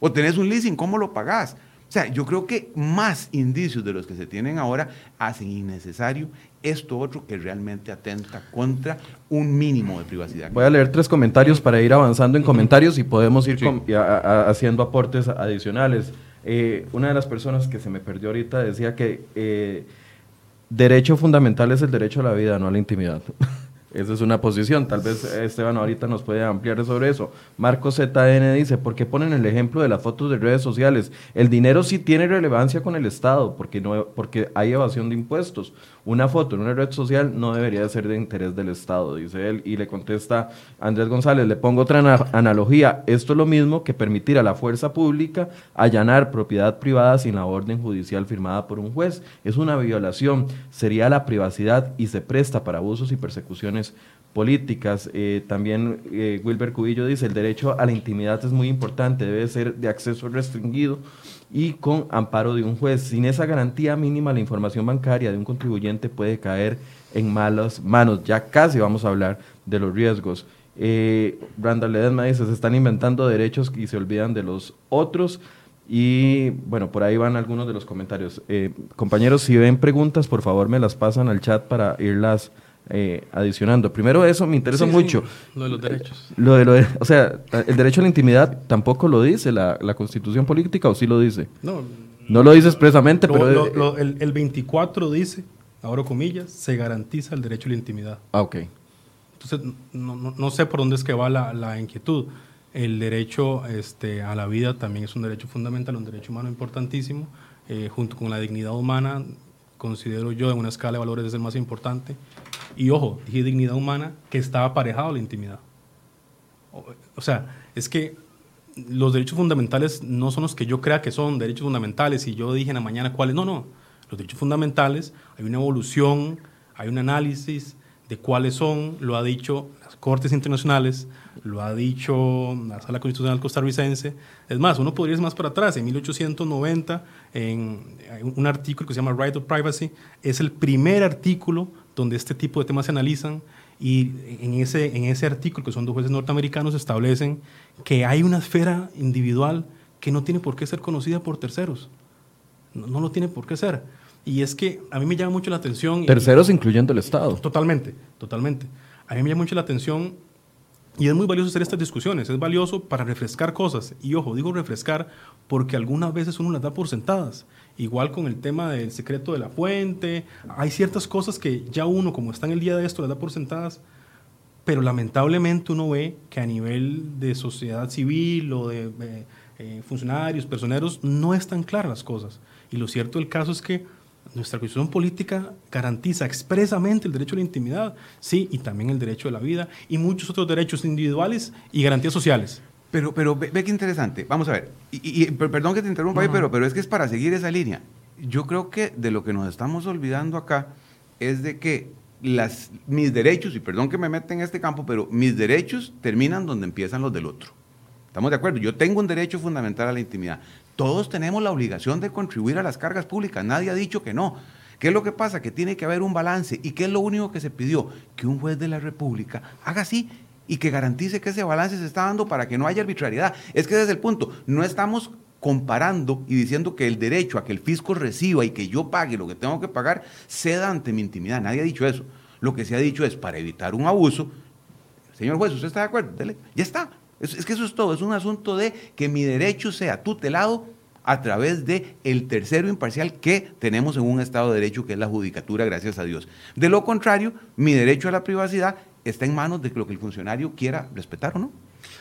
O tenés un leasing, ¿cómo lo pagás? O sea, yo creo que más indicios de los que se tienen ahora hacen innecesario esto otro que realmente atenta contra un mínimo de privacidad. Voy a leer tres comentarios para ir avanzando en comentarios y podemos ir haciendo aportes adicionales. Eh, una de las personas que se me perdió ahorita decía que eh, derecho fundamental es el derecho a la vida, no a la intimidad. Esa es una posición. Tal vez Esteban ahorita nos puede ampliar sobre eso. Marco ZN dice, ¿por qué ponen el ejemplo de las fotos de redes sociales? El dinero sí tiene relevancia con el Estado, porque, no, porque hay evasión de impuestos. Una foto en una red social no debería ser de interés del Estado, dice él. Y le contesta Andrés González, le pongo otra analogía. Esto es lo mismo que permitir a la fuerza pública allanar propiedad privada sin la orden judicial firmada por un juez. Es una violación, sería la privacidad y se presta para abusos y persecuciones políticas. Eh, también eh, Wilber Cubillo dice, el derecho a la intimidad es muy importante, debe ser de acceso restringido y con amparo de un juez. Sin esa garantía mínima, la información bancaria de un contribuyente puede caer en malas manos. Ya casi vamos a hablar de los riesgos. Eh, Randall Ledesma dice, se están inventando derechos y se olvidan de los otros. Y bueno, por ahí van algunos de los comentarios. Eh, compañeros, si ven preguntas, por favor me las pasan al chat para irlas eh, adicionando. Primero eso me interesa mucho. lo de los derechos. Lo de, lo o sea, el derecho a la intimidad tampoco lo dice la, la constitución política o sí lo dice. No, no lo dice expresamente, pero... el, el, 24 dice, ahora comillas, se garantiza el derecho a la intimidad. Ah, ok. Entonces, no, no, no sé por dónde es que va la, la inquietud. El derecho este, a la vida también es un derecho fundamental, un derecho humano importantísimo, eh, junto con la dignidad humana, considero yo en una escala de valores es el más importante. Y ojo, dije dignidad humana que está aparejado a la intimidad. O, sea, es que los derechos fundamentales no son los que yo crea que son derechos fundamentales y yo dije en la mañana cuáles. No, no. Los derechos fundamentales, hay una evolución, hay un análisis de cuáles son, lo ha dicho las Cortes Internacionales, lo ha dicho la Sala Constitucional costarricense. Es más, uno podría ir más para atrás. En 1890, en un artículo que se llama Right of Privacy, es el primer artículo donde este tipo de temas se analizan y en ese, en ese artículo, que son dos jueces norteamericanos, establecen que hay una esfera individual que no tiene por qué ser conocida por terceros. No, no lo tiene por qué ser. Y es que a mí me llama mucho la atención... Terceros incluyendo el Estado. Totalmente, totalmente. A mí me llama mucho la atención y es muy valioso hacer estas discusiones, es valioso para refrescar cosas. Y ojo, digo refrescar porque algunas veces uno las da por sentadas. Igual con el tema del secreto de la fuente, hay ciertas cosas que ya uno, como está en el día de esto, las da por sentadas, pero lamentablemente uno ve que a nivel de sociedad civil o de eh, eh, funcionarios, personeros, no están claras las cosas. Y lo cierto del caso es que nuestra constitución política garantiza expresamente el derecho a la intimidad, sí, y también el derecho a la vida y muchos otros derechos individuales y garantías sociales. Pero, pero ve, qué interesante. Vamos a ver. Y, perdón que te interrumpa ahí, pero, pero es que es para seguir esa línea. Yo creo que de lo que nos estamos olvidando acá es de que las, mis derechos, y perdón que me meta en este campo, pero mis derechos terminan donde empiezan los del otro. ¿Estamos de acuerdo? Yo tengo un derecho fundamental a la intimidad. Todos tenemos la obligación de contribuir a las cargas públicas, nadie ha dicho que no. ¿Qué es lo que pasa? Que tiene que haber un balance. ¿Y qué es lo único que se pidió? Que un juez de la República haga así y que garantice que ese balance se está dando para que no haya arbitrariedad. Es que desde el punto, no estamos comparando y diciendo que el derecho a que el fisco reciba y que yo pague lo que tengo que pagar ceda ante mi intimidad. Nadie ha dicho eso. Lo que se ha dicho es para evitar un abuso. Señor juez, ¿usted está de acuerdo? Ya está. Es, que eso es todo, es un asunto de que mi derecho sea tutelado a través de el tercero imparcial que tenemos en un Estado de Derecho, que es la judicatura, gracias a Dios. De lo contrario, mi derecho a la privacidad está en manos de lo que el funcionario quiera respetar o no.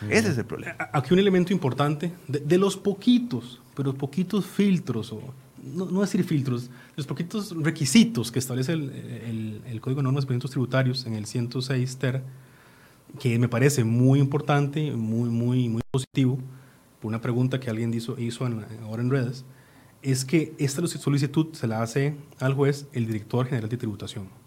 Ese es el problema. Aquí un elemento importante, de, los poquitos, pero poquitos filtros, o no, decir filtros, los poquitos requisitos que establece el, el Código de Normas de Tributarios en el 106 TER, que me parece muy importante, muy, muy, muy positivo, por una pregunta que alguien hizo, hizo ahora en redes, es que esta solicitud se la hace al juez el director general de tributación.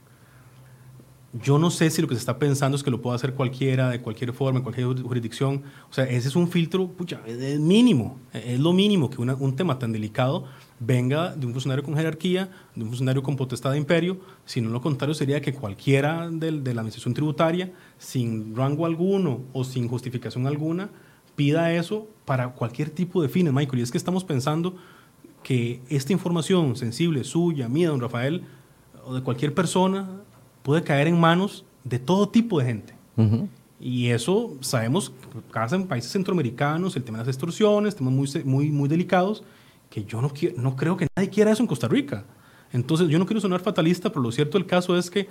Yo no sé si lo que se está pensando es que lo pueda hacer cualquiera, de cualquier forma, en cualquier jurisdicción. O sea, ese es un filtro, pucha, es mínimo, es lo mínimo que un tema tan delicado venga de un funcionario con jerarquía, de un funcionario con potestad de imperio, sino lo contrario sería que cualquiera de, de la administración tributaria, sin rango alguno o sin justificación alguna, pida eso para cualquier tipo de fines, Michael. Y es que estamos pensando que esta información sensible, suya, mía, don Rafael, o de cualquier persona, puede caer en manos de todo tipo de gente. Y eso sabemos, pasa en países centroamericanos, el tema de las extorsiones, temas muy, muy, muy delicados, que yo no, quiero, no creo que nadie quiera eso en Costa Rica. Entonces, yo no quiero sonar fatalista, pero lo cierto del caso es que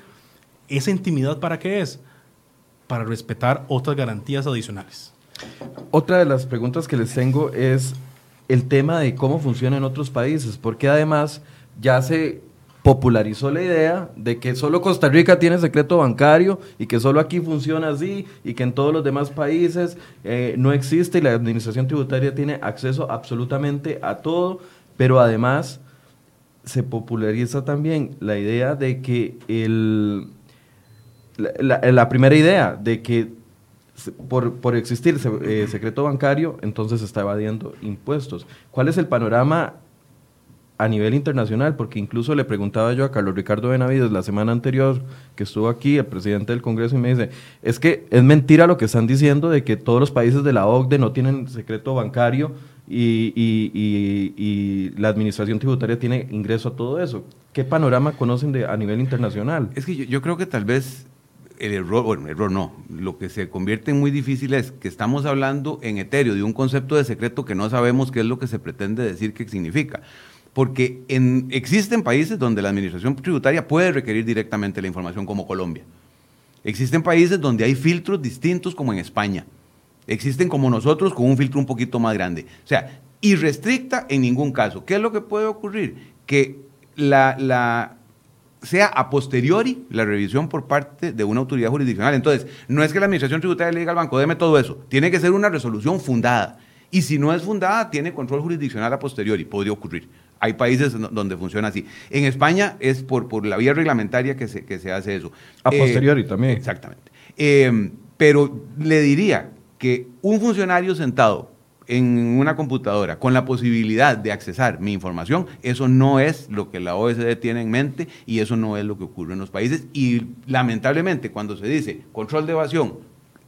¿Esa intimidad para qué es? Para respetar otras garantías adicionales. Otra de las preguntas que les tengo es el tema de cómo funciona en otros países, porque además ya se popularizó la idea de que solo Costa Rica tiene secreto bancario y que solo aquí funciona así y que en todos los demás países eh, no existe y la administración tributaria tiene acceso absolutamente a todo, pero además se populariza también la idea de que el, la, primera idea de que por, por existir eh, secreto bancario, entonces se está evadiendo impuestos. ¿Cuál es el panorama a nivel internacional, porque incluso le preguntaba yo a Carlos Ricardo Benavides la semana anterior que estuvo aquí, el presidente del Congreso, y me dice, es que es mentira lo que están diciendo de que todos los países de la OCDE no tienen secreto bancario y, y, la administración tributaria tiene ingreso a todo eso. ¿Qué panorama conocen de, a nivel internacional? Es que yo, creo que tal vez el error, bueno, error no, lo que se convierte en muy difícil es que estamos hablando en etéreo de un concepto de secreto que no sabemos qué es lo que se pretende decir que significa porque existen países donde la administración tributaria puede requerir directamente la información como Colombia. Existen países donde hay filtros distintos como en España. Existen como nosotros con un filtro un poquito más grande. O sea, irrestricta en ningún caso. ¿Qué es lo que puede ocurrir? Que sea a posteriori la revisión por parte de una autoridad jurisdiccional. Entonces, no es que la administración tributaria le diga al banco, deme todo eso. Tiene que ser una resolución fundada. Y si no es fundada, tiene control jurisdiccional a posteriori. Podría ocurrir. Hay países donde funciona así. En España es por, por la vía reglamentaria que se, que se hace eso. A posteriori eh, también. Exactamente. Eh, pero le diría que un funcionario sentado en una computadora con la posibilidad de accesar mi información, eso no es lo que la OSD tiene en mente y eso no es lo que ocurre en los países. Y lamentablemente cuando se dice control de evasión,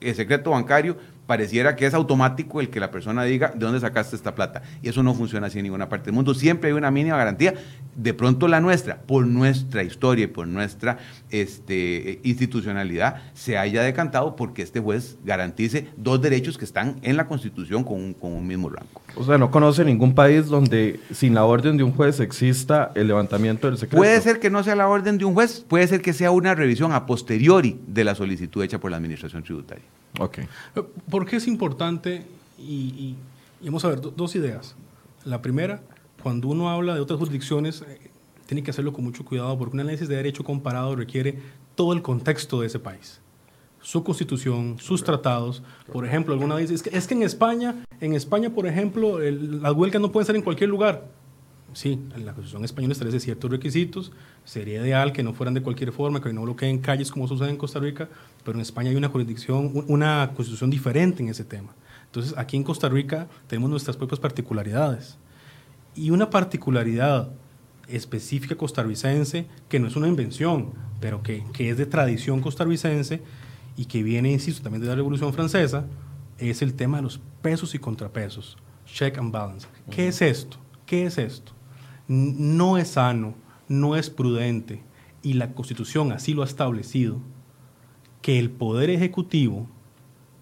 el secreto bancario, pareciera que es automático el que la persona diga de dónde sacaste esta plata. Y eso no funciona así en ninguna parte del mundo. Siempre hay una mínima garantía. De pronto la nuestra, por nuestra historia y por nuestra este, institucionalidad, se haya decantado porque este juez garantice dos derechos que están en la Constitución con un, con un mismo rango. O sea, no conoce ningún país donde sin la orden de un juez exista el levantamiento del secreto. Puede ser que no sea la orden de un juez, puede ser que sea una revisión a posteriori de la solicitud hecha por la Administración Tributaria. Ok. ¿Por qué es importante? Y, vamos a ver dos ideas. La primera, cuando uno habla de otras jurisdicciones, eh, tiene que hacerlo con mucho cuidado porque un análisis de derecho comparado requiere todo el contexto de ese país. Su constitución, sus tratados. Por ejemplo, alguna dice, es que, es que en España, en España, por ejemplo, las huelgas no pueden ser en cualquier lugar. Sí, la Constitución española establece ciertos requisitos. Sería ideal que no fueran de cualquier forma, que no bloqueen calles como sucede en Costa Rica, pero en España hay una jurisdicción, una constitución diferente en ese tema. Entonces, aquí en Costa Rica tenemos nuestras propias particularidades. Y una particularidad específica costarricense, que no es una invención, pero que, que es de tradición costarricense y que viene, insisto, también de la Revolución Francesa, es el tema de los pesos y contrapesos, check and balance. ¿Qué es esto? ¿Qué es esto? No es sano, no es prudente, y la Constitución así lo ha establecido, que el poder ejecutivo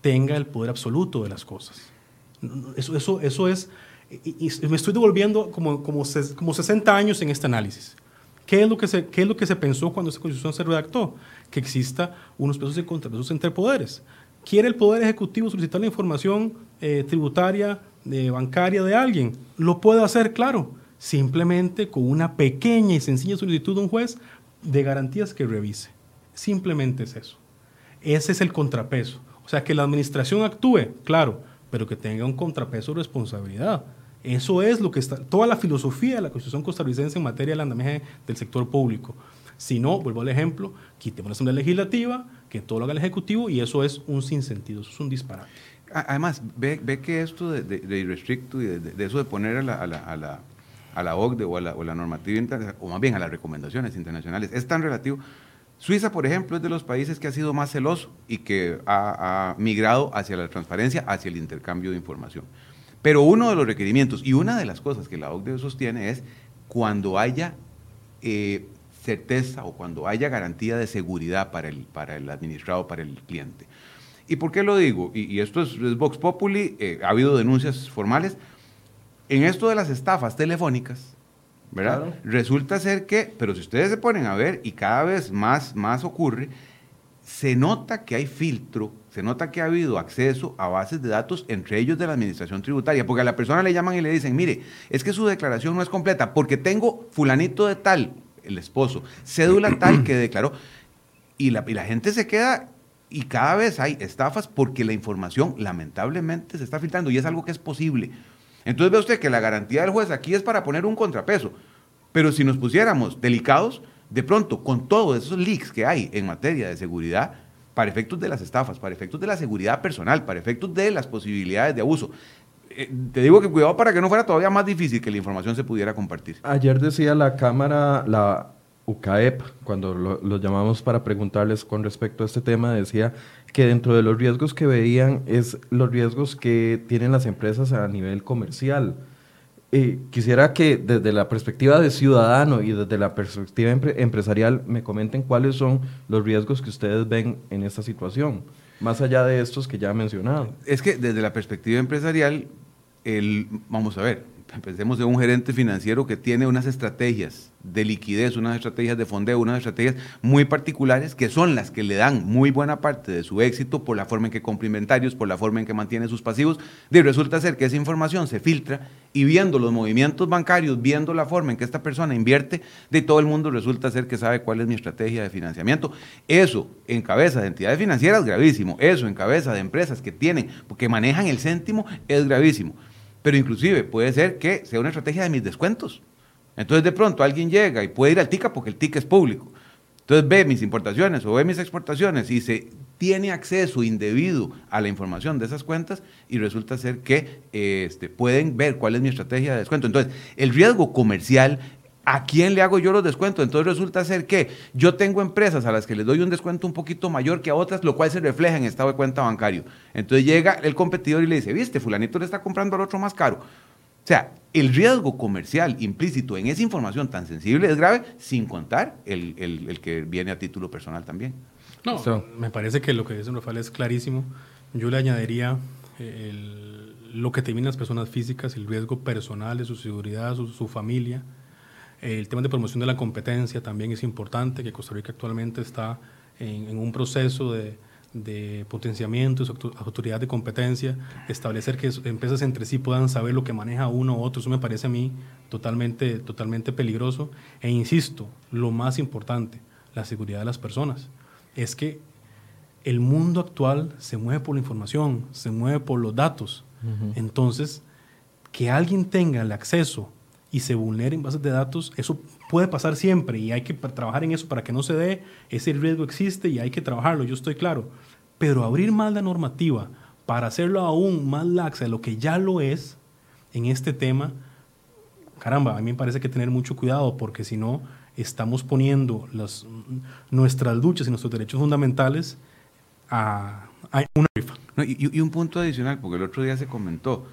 tenga el poder absoluto de las cosas. Eso, eso, eso es, y, me estoy devolviendo como, como, como 60 años en este análisis. ¿Qué es, lo que se, ¿Qué es lo que se pensó cuando esta constitución se redactó? Que exista unos pesos y contrapesos entre poderes. ¿Quiere el Poder Ejecutivo solicitar la información eh, tributaria, de bancaria de alguien? Lo puede hacer, claro, simplemente con una pequeña y sencilla solicitud de un juez de garantías que revise. Simplemente es eso. Ese es el contrapeso. O sea, que la administración actúe, claro, pero que tenga un contrapeso de responsabilidad. Eso es lo que está, toda la filosofía de la Constitución costarricense en materia del andamiaje del sector público. Si no, vuelvo al ejemplo, quitemos la Asamblea Legislativa, que todo lo haga el Ejecutivo y eso es un sinsentido, eso es un disparate. Además, ve, que esto de, de, irrestricto y de, eso de poner a la, OCDE o a la, o la normativa, o más bien a las recomendaciones internacionales, es tan relativo Suiza, por ejemplo, es de los países que ha sido más celoso y que ha, migrado hacia la transparencia, hacia el intercambio de información. Pero uno de los requerimientos y una de las cosas que la OCDE sostiene es cuando haya eh, certeza o cuando haya garantía de seguridad para el, para el administrado, para el cliente. ¿Y por qué lo digo? Y, esto es, Vox Populi, eh, ha habido denuncias formales. En esto de las estafas telefónicas, ¿verdad? Resulta ser que, pero si ustedes se ponen a ver, y cada vez más, más ocurre, se nota que hay filtro, se nota que ha habido acceso a bases de datos, entre ellos de la administración tributaria, porque a la persona le llaman y le dicen, mire, es que su declaración no es completa, porque tengo fulanito de tal, el esposo, cédula tal que declaró, y la, y la gente se queda y cada vez hay estafas porque la información lamentablemente se está filtrando y es algo que es posible. Entonces ve usted que la garantía del juez aquí es para poner un contrapeso, pero si nos pusiéramos delicados, de pronto con todos esos leaks que hay en materia de seguridad, para efectos de las estafas, para efectos de la seguridad personal, para efectos de las posibilidades de abuso, eh, te digo que cuidado para que no fuera todavía más difícil que la información se pudiera compartir. Ayer decía la Cámara, la UCAEP, cuando los llamamos para preguntarles con respecto a este tema, decía que dentro de los riesgos que veían es los riesgos que tienen las empresas a nivel comercial. Eh, quisiera que desde la perspectiva de ciudadano y desde la perspectiva empresarial me comenten cuáles son los riesgos que ustedes ven en esta situación, más allá de estos que ya he mencionado. Es que desde la perspectiva empresarial, el, vamos a ver, Pensemos en un gerente financiero que tiene unas estrategias de liquidez, unas estrategias de fondeo, unas estrategias muy particulares que son las que le dan muy buena parte de su éxito por la forma en que compra inventarios, por la forma en que mantiene sus pasivos. Y resulta ser que esa información se filtra y viendo los movimientos bancarios, viendo la forma en que esta persona invierte, de todo el mundo resulta ser que sabe cuál es mi estrategia de financiamiento. Eso en cabeza de entidades financieras gravísimo. Eso en cabeza de empresas que tienen, que manejan el céntimo es gravísimo. Pero inclusive puede ser que sea una estrategia de mis descuentos. Entonces de pronto alguien llega y puede ir al TICA porque el TICA es público. Entonces ve mis importaciones o ve mis exportaciones y se tiene acceso indebido a la información de esas cuentas y resulta ser que este, pueden ver cuál es mi estrategia de descuento. Entonces, el riesgo comercial ¿A quién le hago yo los descuentos? Entonces resulta ser que yo tengo empresas a las que les doy un descuento un poquito mayor que a otras, lo cual se refleja en estado de cuenta bancario. Entonces llega el competidor y le dice, viste, fulanito le está comprando al otro más caro. O sea, el riesgo comercial implícito en esa información tan sensible es grave, sin contar el, que viene a título personal también. No, me parece que lo que dice Rafael es clarísimo. Yo le añadiría lo que terminan las personas físicas, el riesgo personal de su seguridad, su familia, el tema de promoción de la competencia también es importante, que Costa Rica actualmente está en, un proceso de, potenciamiento de su autoridad de competencia, establecer que empresas entre sí puedan saber lo que maneja uno u otro, eso me parece a mí totalmente, totalmente peligroso. E insisto, lo más importante, la seguridad de las personas, es que el mundo actual se mueve por la información, se mueve por los datos. Entonces, que alguien tenga el acceso y se vulneren bases de datos, eso puede pasar siempre y hay que trabajar en eso para que no se dé, ese riesgo existe y hay que trabajarlo, yo estoy claro. Pero abrir más la normativa para hacerlo aún más laxa de lo que ya lo es en este tema, caramba, a mí me parece que tener mucho cuidado porque si no estamos poniendo las, nuestras luchas y nuestros derechos fundamentales a, una rifa. y, y un punto adicional, porque el otro día se comentó,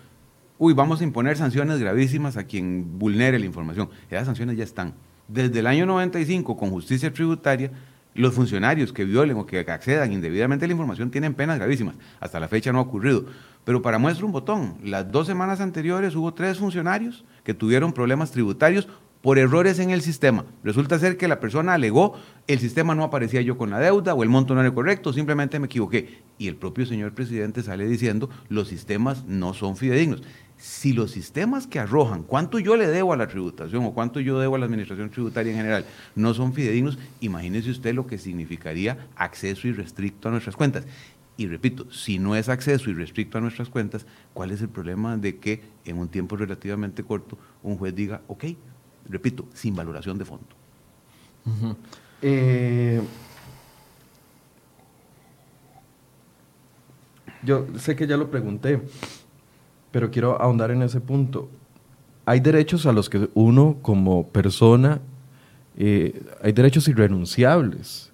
uy, vamos a imponer sanciones gravísimas a quien vulnere la información. Esas sanciones ya están. Desde el año 95, con justicia tributaria, los funcionarios que violen o que accedan indebidamente a la información tienen penas gravísimas. Hasta la fecha no ha ocurrido. Pero para muestra un botón, las dos semanas anteriores hubo tres funcionarios que tuvieron problemas tributarios por errores en el sistema. Resulta ser que la persona alegó, el sistema no aparecía yo con la deuda o el monto no era correcto, simplemente me equivoqué. Y el propio señor presidente sale diciendo, los sistemas no son fidedignos si los sistemas que arrojan cuánto yo le debo a la tributación o cuánto yo debo a la administración tributaria en general no son fidedignos, imagínese usted lo que significaría acceso irrestricto a nuestras cuentas. Y repito, si no es acceso irrestricto a nuestras cuentas, ¿cuál es el problema de que en un tiempo relativamente corto un juez diga, ok, repito, sin valoración de fondo? Eh, yo sé que ya lo pregunté, pero quiero ahondar en ese punto. Hay derechos a los que uno como persona, eh, hay derechos irrenunciables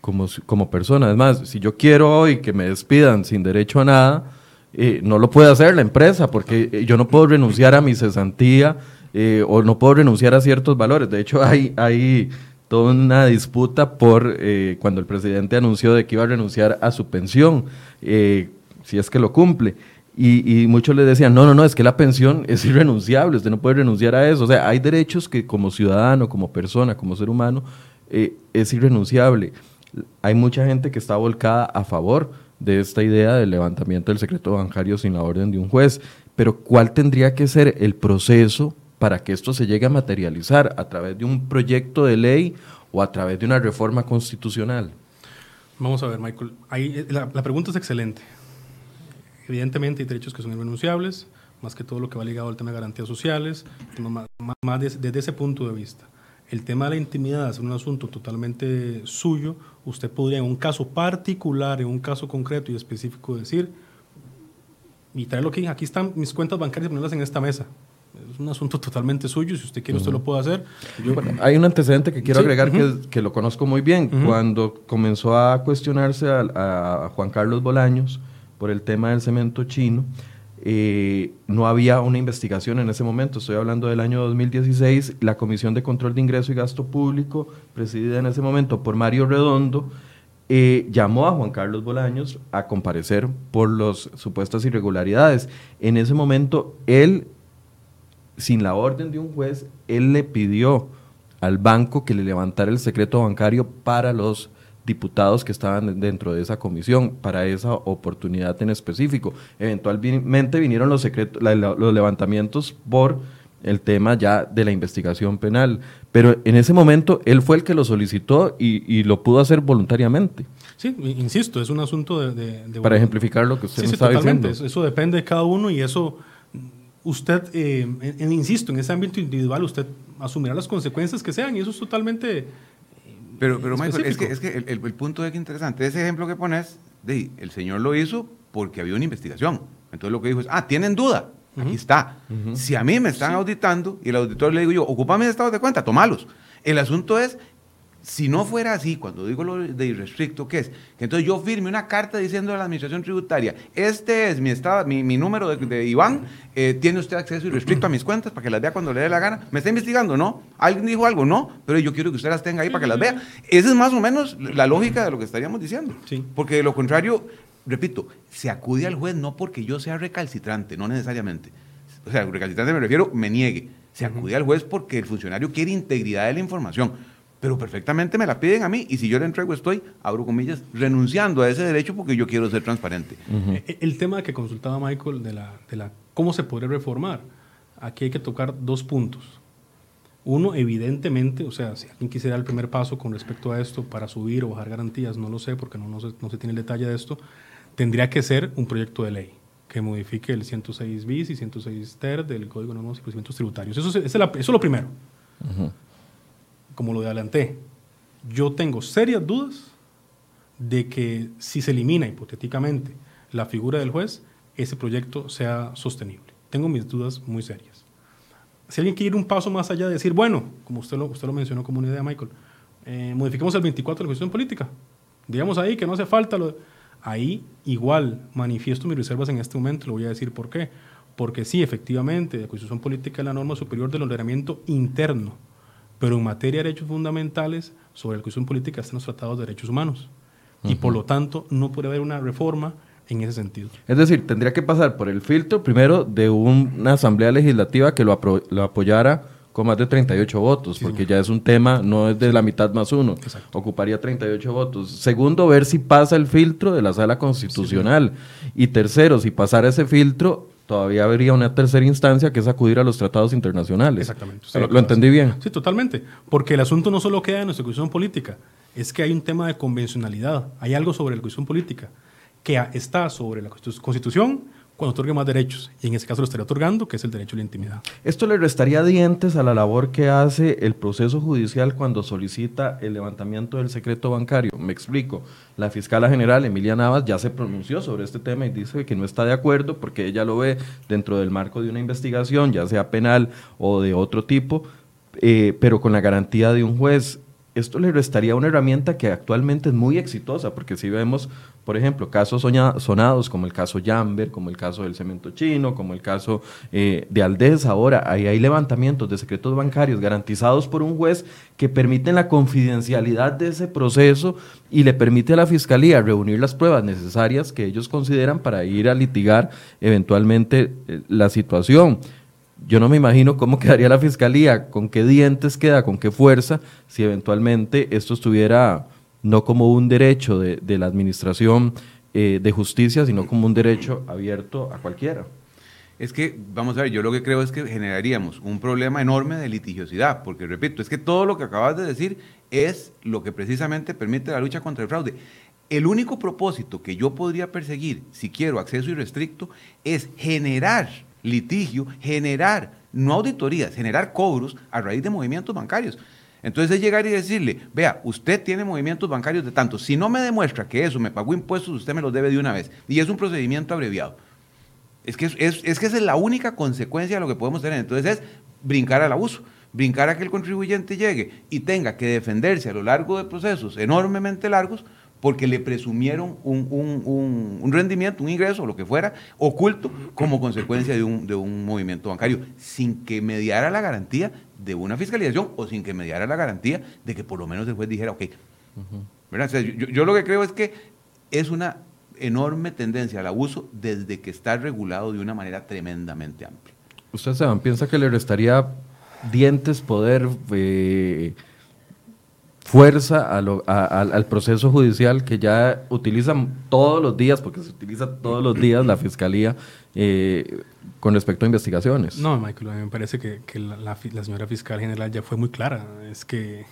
como, como persona. Es más, si yo quiero hoy que me despidan sin derecho a nada, eh, no lo puede hacer la empresa porque eh, yo no puedo renunciar a mi cesantía o no puedo renunciar a ciertos valores. De hecho, hay, hay toda una disputa por cuando el presidente anunció de que iba a renunciar a su pensión, si es que lo cumple. Y, muchos le decían, no, no, no, es que la pensión es irrenunciable, usted no puede renunciar a eso. O sea, hay derechos que como ciudadano, como persona, como ser humano, eh, es irrenunciable. Hay mucha gente que está volcada a favor de esta idea del levantamiento del secreto bancario sin la orden de un juez, pero ¿cuál tendría que ser el proceso para que esto se llegue a materializar a través de un proyecto de ley o a través de una reforma constitucional? Vamos a ver, Michael. Ahí, la, pregunta es excelente. Evidentemente hay derechos que son irrenunciables, más que todo lo que va ligado al tema de garantías sociales, más, desde ese punto de vista. El tema de la intimidad es un asunto totalmente suyo. Usted podría en un caso particular, en un caso concreto y específico decir, y traerlo aquí, aquí están mis cuentas bancarias y ponerlas en esta mesa. Es un asunto totalmente suyo, si usted quiere, usted lo puede hacer. hay un antecedente que quiero agregar que, que, lo conozco muy bien. Cuando comenzó a cuestionarse a, Juan Carlos Bolaños por el tema del cemento chino, eh, no había una investigación en ese momento, estoy hablando del año 2016, la Comisión de Control de Ingreso y Gasto Público, presidida en ese momento por Mario Redondo, eh, llamó a Juan Carlos Bolaños a comparecer por las supuestas irregularidades. En ese momento, él sin la orden de un juez, él le pidió al banco que le levantara el secreto bancario para los diputados que estaban dentro de esa comisión, para esa oportunidad en específico. Eventualmente vinieron los, secretos, los levantamientos por el tema ya de la investigación penal, pero en ese momento él fue el que lo solicitó y, lo pudo hacer voluntariamente. Sí, insisto, es un asunto de... Para ejemplificar lo que usted sí, totalmente. Eso depende de cada uno y eso usted, eh, insisto, en ese ámbito individual usted asumirá las consecuencias que sean y eso es totalmente... Pero, pero Michael, es que, es que el, el, punto es que interesante. Ese ejemplo que pones, de, el señor lo hizo porque había una investigación. Entonces lo que dijo es, ah, ¿tienen duda? Aquí está. Si a mí me están auditando y el auditor le digo yo, ocupa mis estados de cuenta, tomalos. El asunto es si no fuera así, cuando digo lo de irrestricto, ¿qué es? Que entonces yo firme una carta diciendo a la administración tributaria, este es mi estado, mi, número de, Iván, eh, tiene usted acceso irrestricto a mis cuentas para que las vea cuando le dé la gana. ¿Me está investigando? No. ¿Alguien dijo algo? No. Pero yo quiero que usted las tenga ahí para que las vea. Esa es más o menos la lógica de lo que estaríamos diciendo. Sí. Porque de lo contrario, repito, se acude al juez no porque yo sea recalcitrante, no necesariamente. O sea, recalcitrante me refiero, me niegue. Se acude al juez porque el funcionario quiere integridad de la información pero perfectamente me la piden a mí y si yo le entrego estoy, abro comillas, renunciando a ese derecho porque yo quiero ser transparente. E, e, el tema que consultaba Michael de la, de la cómo se podría reformar, aquí hay que tocar dos puntos. Uno, evidentemente, o sea, si alguien quisiera el primer paso con respecto a esto para subir o bajar garantías, no lo sé porque no, no, se, no se tiene el detalle de esto, tendría que ser un proyecto de ley que modifique el 106 bis y 106 ter del Código de Normas y Procedimientos Tributarios. Eso es, eso es lo primero como lo adelanté, yo tengo serias dudas de que si se elimina hipotéticamente la figura del juez, ese proyecto sea sostenible. Tengo mis dudas muy serias. Si alguien quiere ir un paso más allá de decir, bueno, como usted lo, usted lo mencionó como una idea, Michael, eh, modificamos el 24 de la Constitución Política. Digamos ahí que no hace falta. Lo, ahí igual manifiesto mis reservas en este momento, le voy a decir por qué. Porque sí, efectivamente, la Constitución Política es la norma superior del ordenamiento interno pero en materia de derechos fundamentales, sobre la cuestión política están los tratados de derechos humanos. Y por lo tanto, no puede haber una reforma en ese sentido. Es decir, tendría que pasar por el filtro primero de una asamblea legislativa que lo, apoyara con más de 38 votos, porque ya es un tema, no es de la mitad más uno, ocuparía 38 votos. Segundo, ver si pasa el filtro de la sala constitucional. y tercero, si pasara ese filtro, todavía habría una tercera instancia que es acudir a los tratados internacionales. Exactamente. ¿Lo, entendí bien? Sí, totalmente. Porque el asunto no solo queda en nuestra cuestión política, es que hay un tema de convencionalidad, hay algo sobre la cuestión política que está sobre la constitución, cuando otorgue más derechos. Y en ese caso lo estaría otorgando, que es el derecho a la intimidad. Esto le restaría dientes a la labor que hace el proceso judicial cuando solicita el levantamiento del secreto bancario. Me explico. La fiscala general, Emilia Navas, ya se pronunció sobre este tema y dice que no está de acuerdo porque ella lo ve dentro del marco de una investigación, ya sea penal o de otro tipo, eh, pero con la garantía de un juez esto le restaría una herramienta que actualmente es muy exitosa, porque si vemos, por ejemplo, casos sonados como el caso Jamber, como el caso del cemento chino, como el caso eh, de Aldez, ahora ahí hay levantamientos de secretos bancarios garantizados por un juez que permiten la confidencialidad de ese proceso y le permite a la fiscalía reunir las pruebas necesarias que ellos consideran para ir a litigar eventualmente eh, la situación yo no me imagino cómo quedaría la fiscalía, con qué dientes queda, con qué fuerza, si eventualmente esto estuviera no como un derecho de, la administración eh, de justicia, sino como un derecho abierto a cualquiera. Es que, vamos a ver, yo lo que creo es que generaríamos un problema enorme de litigiosidad, porque repito, es que todo lo que acabas de decir es lo que precisamente permite la lucha contra el fraude. El único propósito que yo podría perseguir si quiero acceso irrestricto es generar litigio, generar, no auditorías, generar cobros a raíz de movimientos bancarios. Entonces es llegar y decirle, vea, usted tiene movimientos bancarios de tanto, si no me demuestra que eso me pagó impuestos, usted me los debe de una vez. Y es un procedimiento abreviado. Es que, es, que esa es la única consecuencia de lo que podemos tener. Entonces es brincar al abuso, brincar a que el contribuyente llegue y tenga que defenderse a lo largo de procesos enormemente largos porque le presumieron un, rendimiento, un ingreso, lo que fuera, oculto como consecuencia de un, movimiento bancario, sin que mediara la garantía de una fiscalización o sin que mediara la garantía de que por lo menos el juez dijera, ok. yo, lo que creo es que es una enorme tendencia al abuso desde que está regulado de una manera tremendamente amplia. ¿Usted, Seban, piensa que le restaría dientes, poder... Eh, fuerza al proceso judicial que ya utilizan todos los días, porque se utiliza todos los días la fiscalía eh, con respecto a investigaciones. No, Michael, a mí me parece que, la, señora fiscal general ya fue muy clara. Es que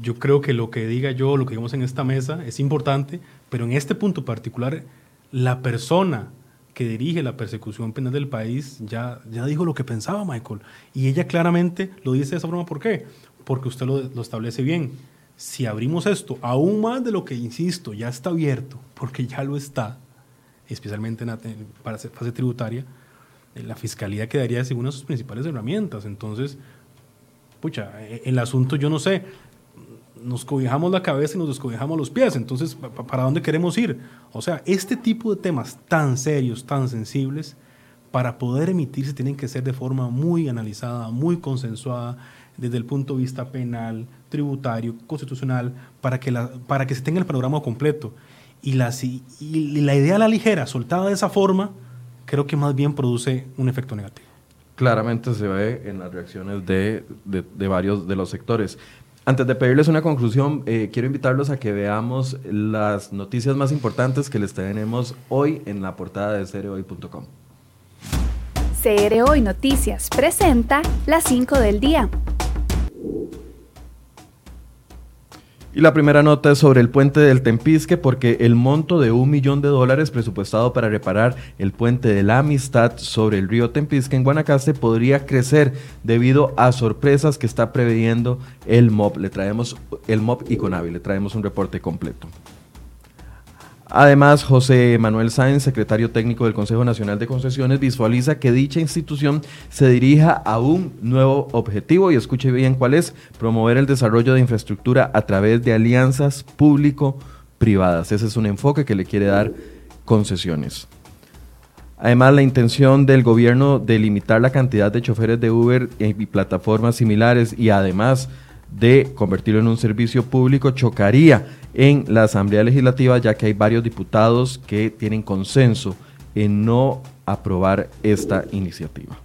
yo creo que lo que diga yo, lo que digamos en esta mesa, es importante, pero en este punto particular, la persona que dirige la persecución penal del país ya, ya dijo lo que pensaba Michael. Y ella claramente lo dice de esa forma. ¿Por qué? Porque usted lo, establece bien. Si abrimos esto aún más de lo que, insisto, ya está abierto, porque ya lo está, especialmente en, para fase tributaria, eh, la fiscalía quedaría sin una de sus principales herramientas. Entonces, pucha, eh, el asunto yo no sé, nos cobijamos la cabeza y nos descobijamos los pies. Entonces, ¿para dónde queremos ir? O sea, este tipo de temas tan serios, tan sensibles, para poder emitirse tienen que ser de forma muy analizada, muy consensuada desde el punto de vista penal, tributario, constitucional, para que, la, para que se tenga el panorama completo. Y la, y la idea a la ligera, soltada de esa forma, creo que más bien produce un efecto negativo. Claramente se ve en las reacciones de, de, varios de los sectores. Antes de pedirles una conclusión, eh, quiero invitarlos a que veamos las noticias más importantes que les tenemos hoy en la portada de cereoy.com. CR Hoy Noticias presenta las 5 del día. Y la primera nota es sobre el puente del Tempisque porque el monto de un millón de dólares presupuestado para reparar el puente de la amistad sobre el río Tempisque en Guanacaste podría crecer debido a sorpresas que está previendo el MOB. Le traemos el MOB y Conavi, le traemos un reporte completo. Además, José Manuel Sáenz, secretario técnico del Consejo Nacional de Concesiones, visualiza que dicha institución se dirija a un nuevo objetivo y escuche bien cuál es, promover el desarrollo de infraestructura a través de alianzas público-privadas. Ese es un enfoque que le quiere dar concesiones. Además, la intención del gobierno de limitar la cantidad de choferes de Uber y plataformas similares y además de convertirlo en un servicio público chocaría en la Asamblea Legislativa, ya que hay varios diputados que tienen consenso en no aprobar esta iniciativa.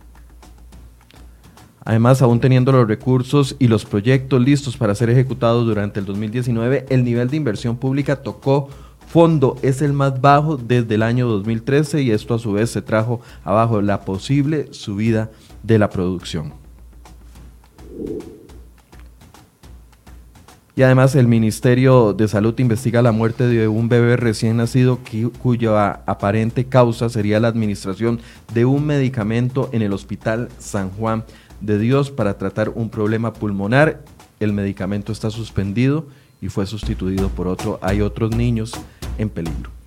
Además, aún teniendo los recursos y los proyectos listos para ser ejecutados durante el 2019, el nivel de inversión pública tocó fondo, es el más bajo desde el año 2013 y esto a su vez se trajo abajo la posible subida de la producción. Y además el Ministerio de Salud investiga la muerte de un bebé recién nacido cuya aparente causa sería la administración de un medicamento en el Hospital San Juan de Dios para tratar un problema pulmonar. El medicamento está suspendido y fue sustituido por otro. Hay otros niños en peligro.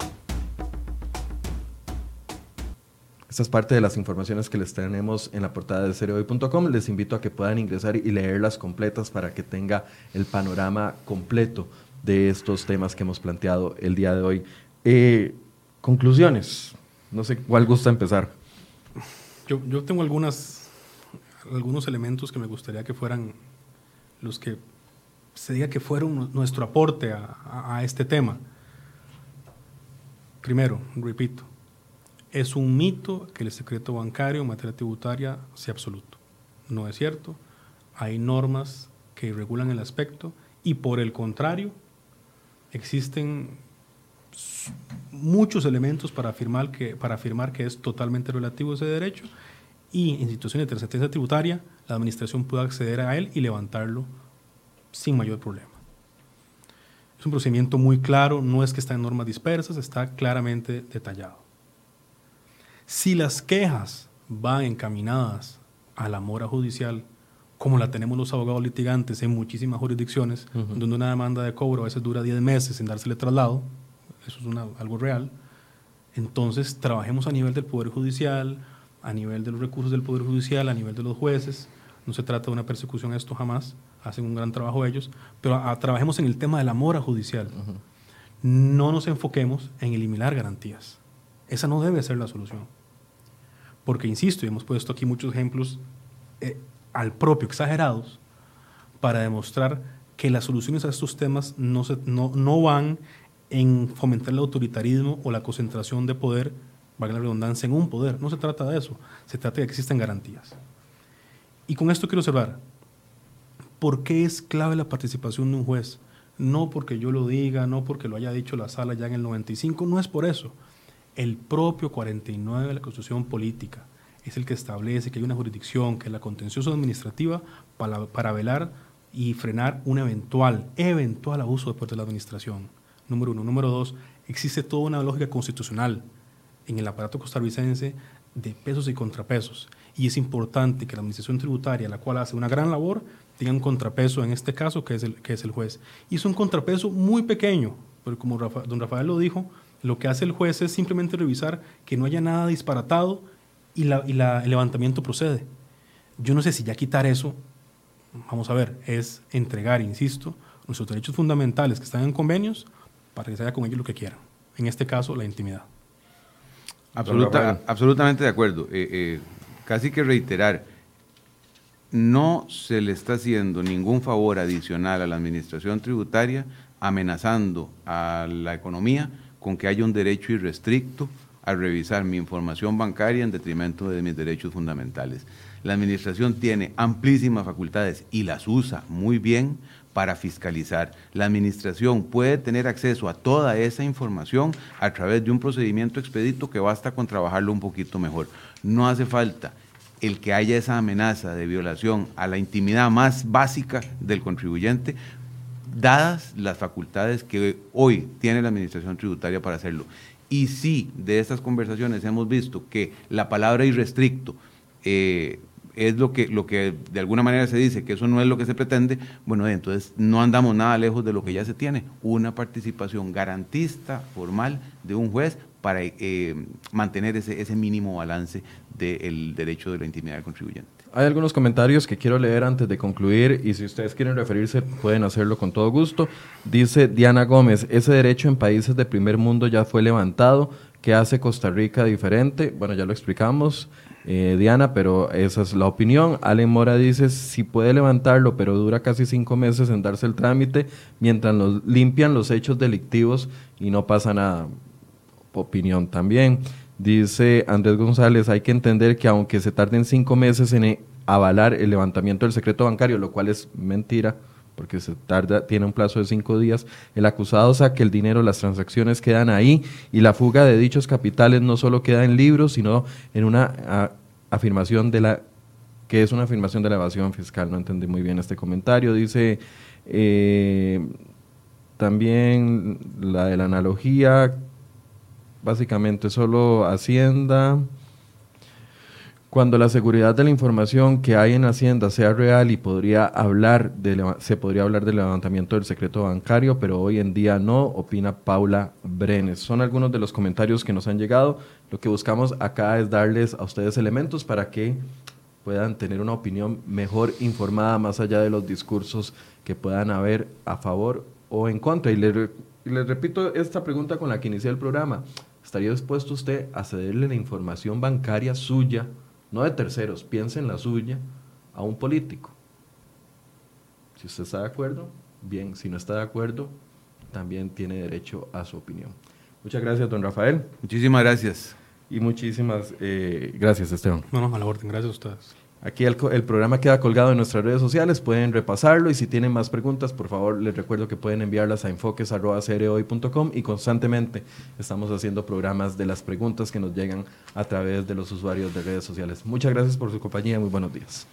Esta es parte de las informaciones que les tenemos en la portada de cereoy.com. Les invito a que puedan ingresar y leerlas completas para que tenga el panorama completo de estos temas que hemos planteado el día de hoy. Eh, conclusiones. No sé cuál gusta empezar. Yo, yo tengo algunas, algunos elementos que me gustaría que fueran los que se diga que fueron nuestro aporte a, este tema. Primero, repito, es un mito que el secreto bancario en materia tributaria sea absoluto. No es cierto. Hay normas que regulan el aspecto y por el contrario, existen muchos elementos para afirmar que, es totalmente relativo ese derecho y en situaciones de trascendencia tributaria la administración puede acceder a él y levantarlo sin mayor problema. Es un procedimiento muy claro, no es que está en normas dispersas, está claramente detallado. Si las quejas van encaminadas a la mora judicial, como la tenemos los abogados litigantes en muchísimas jurisdicciones, uh -huh. donde una demanda de cobro a veces dura 10 meses sin dársele traslado, eso es una, algo real, entonces trabajemos a nivel del Poder Judicial, a nivel de los recursos del Poder Judicial, a nivel de los jueces, no se trata de una persecución a esto jamás, hacen un gran trabajo ellos, pero a, a, trabajemos en el tema de la mora judicial. Uh -huh. No nos enfoquemos en eliminar garantías. Esa no debe ser la solución. Porque, insisto, y hemos puesto aquí muchos ejemplos eh, al propio exagerados para demostrar que las soluciones a estos temas no, se, no, no van en fomentar el autoritarismo o la concentración de poder, valga la redundancia, en un poder. No se trata de eso. Se trata de que existen garantías. Y con esto quiero cerrar. ¿Por qué es clave la participación de un juez? No porque yo lo diga, no porque lo haya dicho la sala ya en el 95, no es por eso. El propio 49 de la Constitución Política es el que establece que hay una jurisdicción, que es la contencioso administrativa, para, para velar y frenar un eventual, eventual abuso de parte de la administración. Número uno. Número dos, existe toda una lógica constitucional en el aparato costarricense de pesos y contrapesos. Y es importante que la administración tributaria, la cual hace una gran labor, tenga un contrapeso en este caso, que es el, que es el juez. Y es un contrapeso muy pequeño, pero como don Rafael lo dijo, lo que hace el juez es simplemente revisar que no haya nada disparatado y, la, y la, el levantamiento procede. Yo no sé si ya quitar eso, vamos a ver, es entregar, insisto, nuestros derechos fundamentales que están en convenios para que se haga con ellos lo que quieran. En este caso, la intimidad. Absoluta, absolutamente de acuerdo. Eh, eh, casi que reiterar, no se le está haciendo ningún favor adicional a la administración tributaria amenazando a la economía con que haya un derecho irrestricto a revisar mi información bancaria en detrimento de mis derechos fundamentales. La administración tiene amplísimas facultades y las usa muy bien para fiscalizar. La administración puede tener acceso a toda esa información a través de un procedimiento expedito que basta con trabajarlo un poquito mejor. No hace falta el que haya esa amenaza de violación a la intimidad más básica del contribuyente, dadas las facultades que hoy tiene la administración tributaria para hacerlo. Y si de estas conversaciones hemos visto que la palabra irrestricto eh, es lo que, lo que de alguna manera se dice que eso no es lo que se pretende, bueno, entonces no andamos nada lejos de lo que ya se tiene, una participación garantista, formal, de un juez para eh, mantener ese, ese mínimo balance del derecho de la intimidad del contribuyente. Hay algunos comentarios que quiero leer antes de concluir y si ustedes quieren referirse pueden hacerlo con todo gusto. Dice Diana Gómez, ese derecho en países de primer mundo ya fue levantado. ¿Qué hace Costa Rica diferente? Bueno, ya lo explicamos, eh, Diana, pero esa es la opinión. Allen Mora dice, si puede levantarlo, pero dura casi cinco meses en darse el trámite mientras los, limpian los hechos delictivos y no pasa nada. Opinión también. Dice Andrés González, hay que entender que aunque se tarden cinco meses en avalar el levantamiento del secreto bancario, lo cual es mentira, porque se tarda, tiene un plazo de cinco días, el acusado saque el dinero, las transacciones quedan ahí y la fuga de dichos capitales no solo queda en libros, sino en una a, afirmación de la que es una afirmación de la evasión fiscal. No entendí muy bien este comentario. Dice eh, también la de la analogía básicamente solo Hacienda. Cuando la seguridad de la información que hay en Hacienda sea real y podría hablar de, se podría hablar del levantamiento del secreto bancario, pero hoy en día no, opina Paula Brenes. Son algunos de los comentarios que nos han llegado. Lo que buscamos acá es darles a ustedes elementos para que puedan tener una opinión mejor informada más allá de los discursos que puedan haber a favor o en contra. Y les, les repito esta pregunta con la que inicié el programa. ¿Estaría dispuesto usted a cederle la información bancaria suya? no de terceros, piense en la suya, a un político. Si usted está de acuerdo, bien, si no está de acuerdo, también tiene derecho a su opinión. Muchas gracias, don Rafael. Muchísimas gracias. Y muchísimas eh, gracias, Esteban. No, no, a la orden, gracias a ustedes. Aquí el, programa queda colgado en nuestras redes sociales, pueden repasarlo y si tienen más preguntas, por favor, les recuerdo que pueden enviarlas a enfoques.com y constantemente estamos haciendo programas de las preguntas que nos llegan a través de los usuarios de redes sociales. Muchas gracias por su compañía, muy buenos días.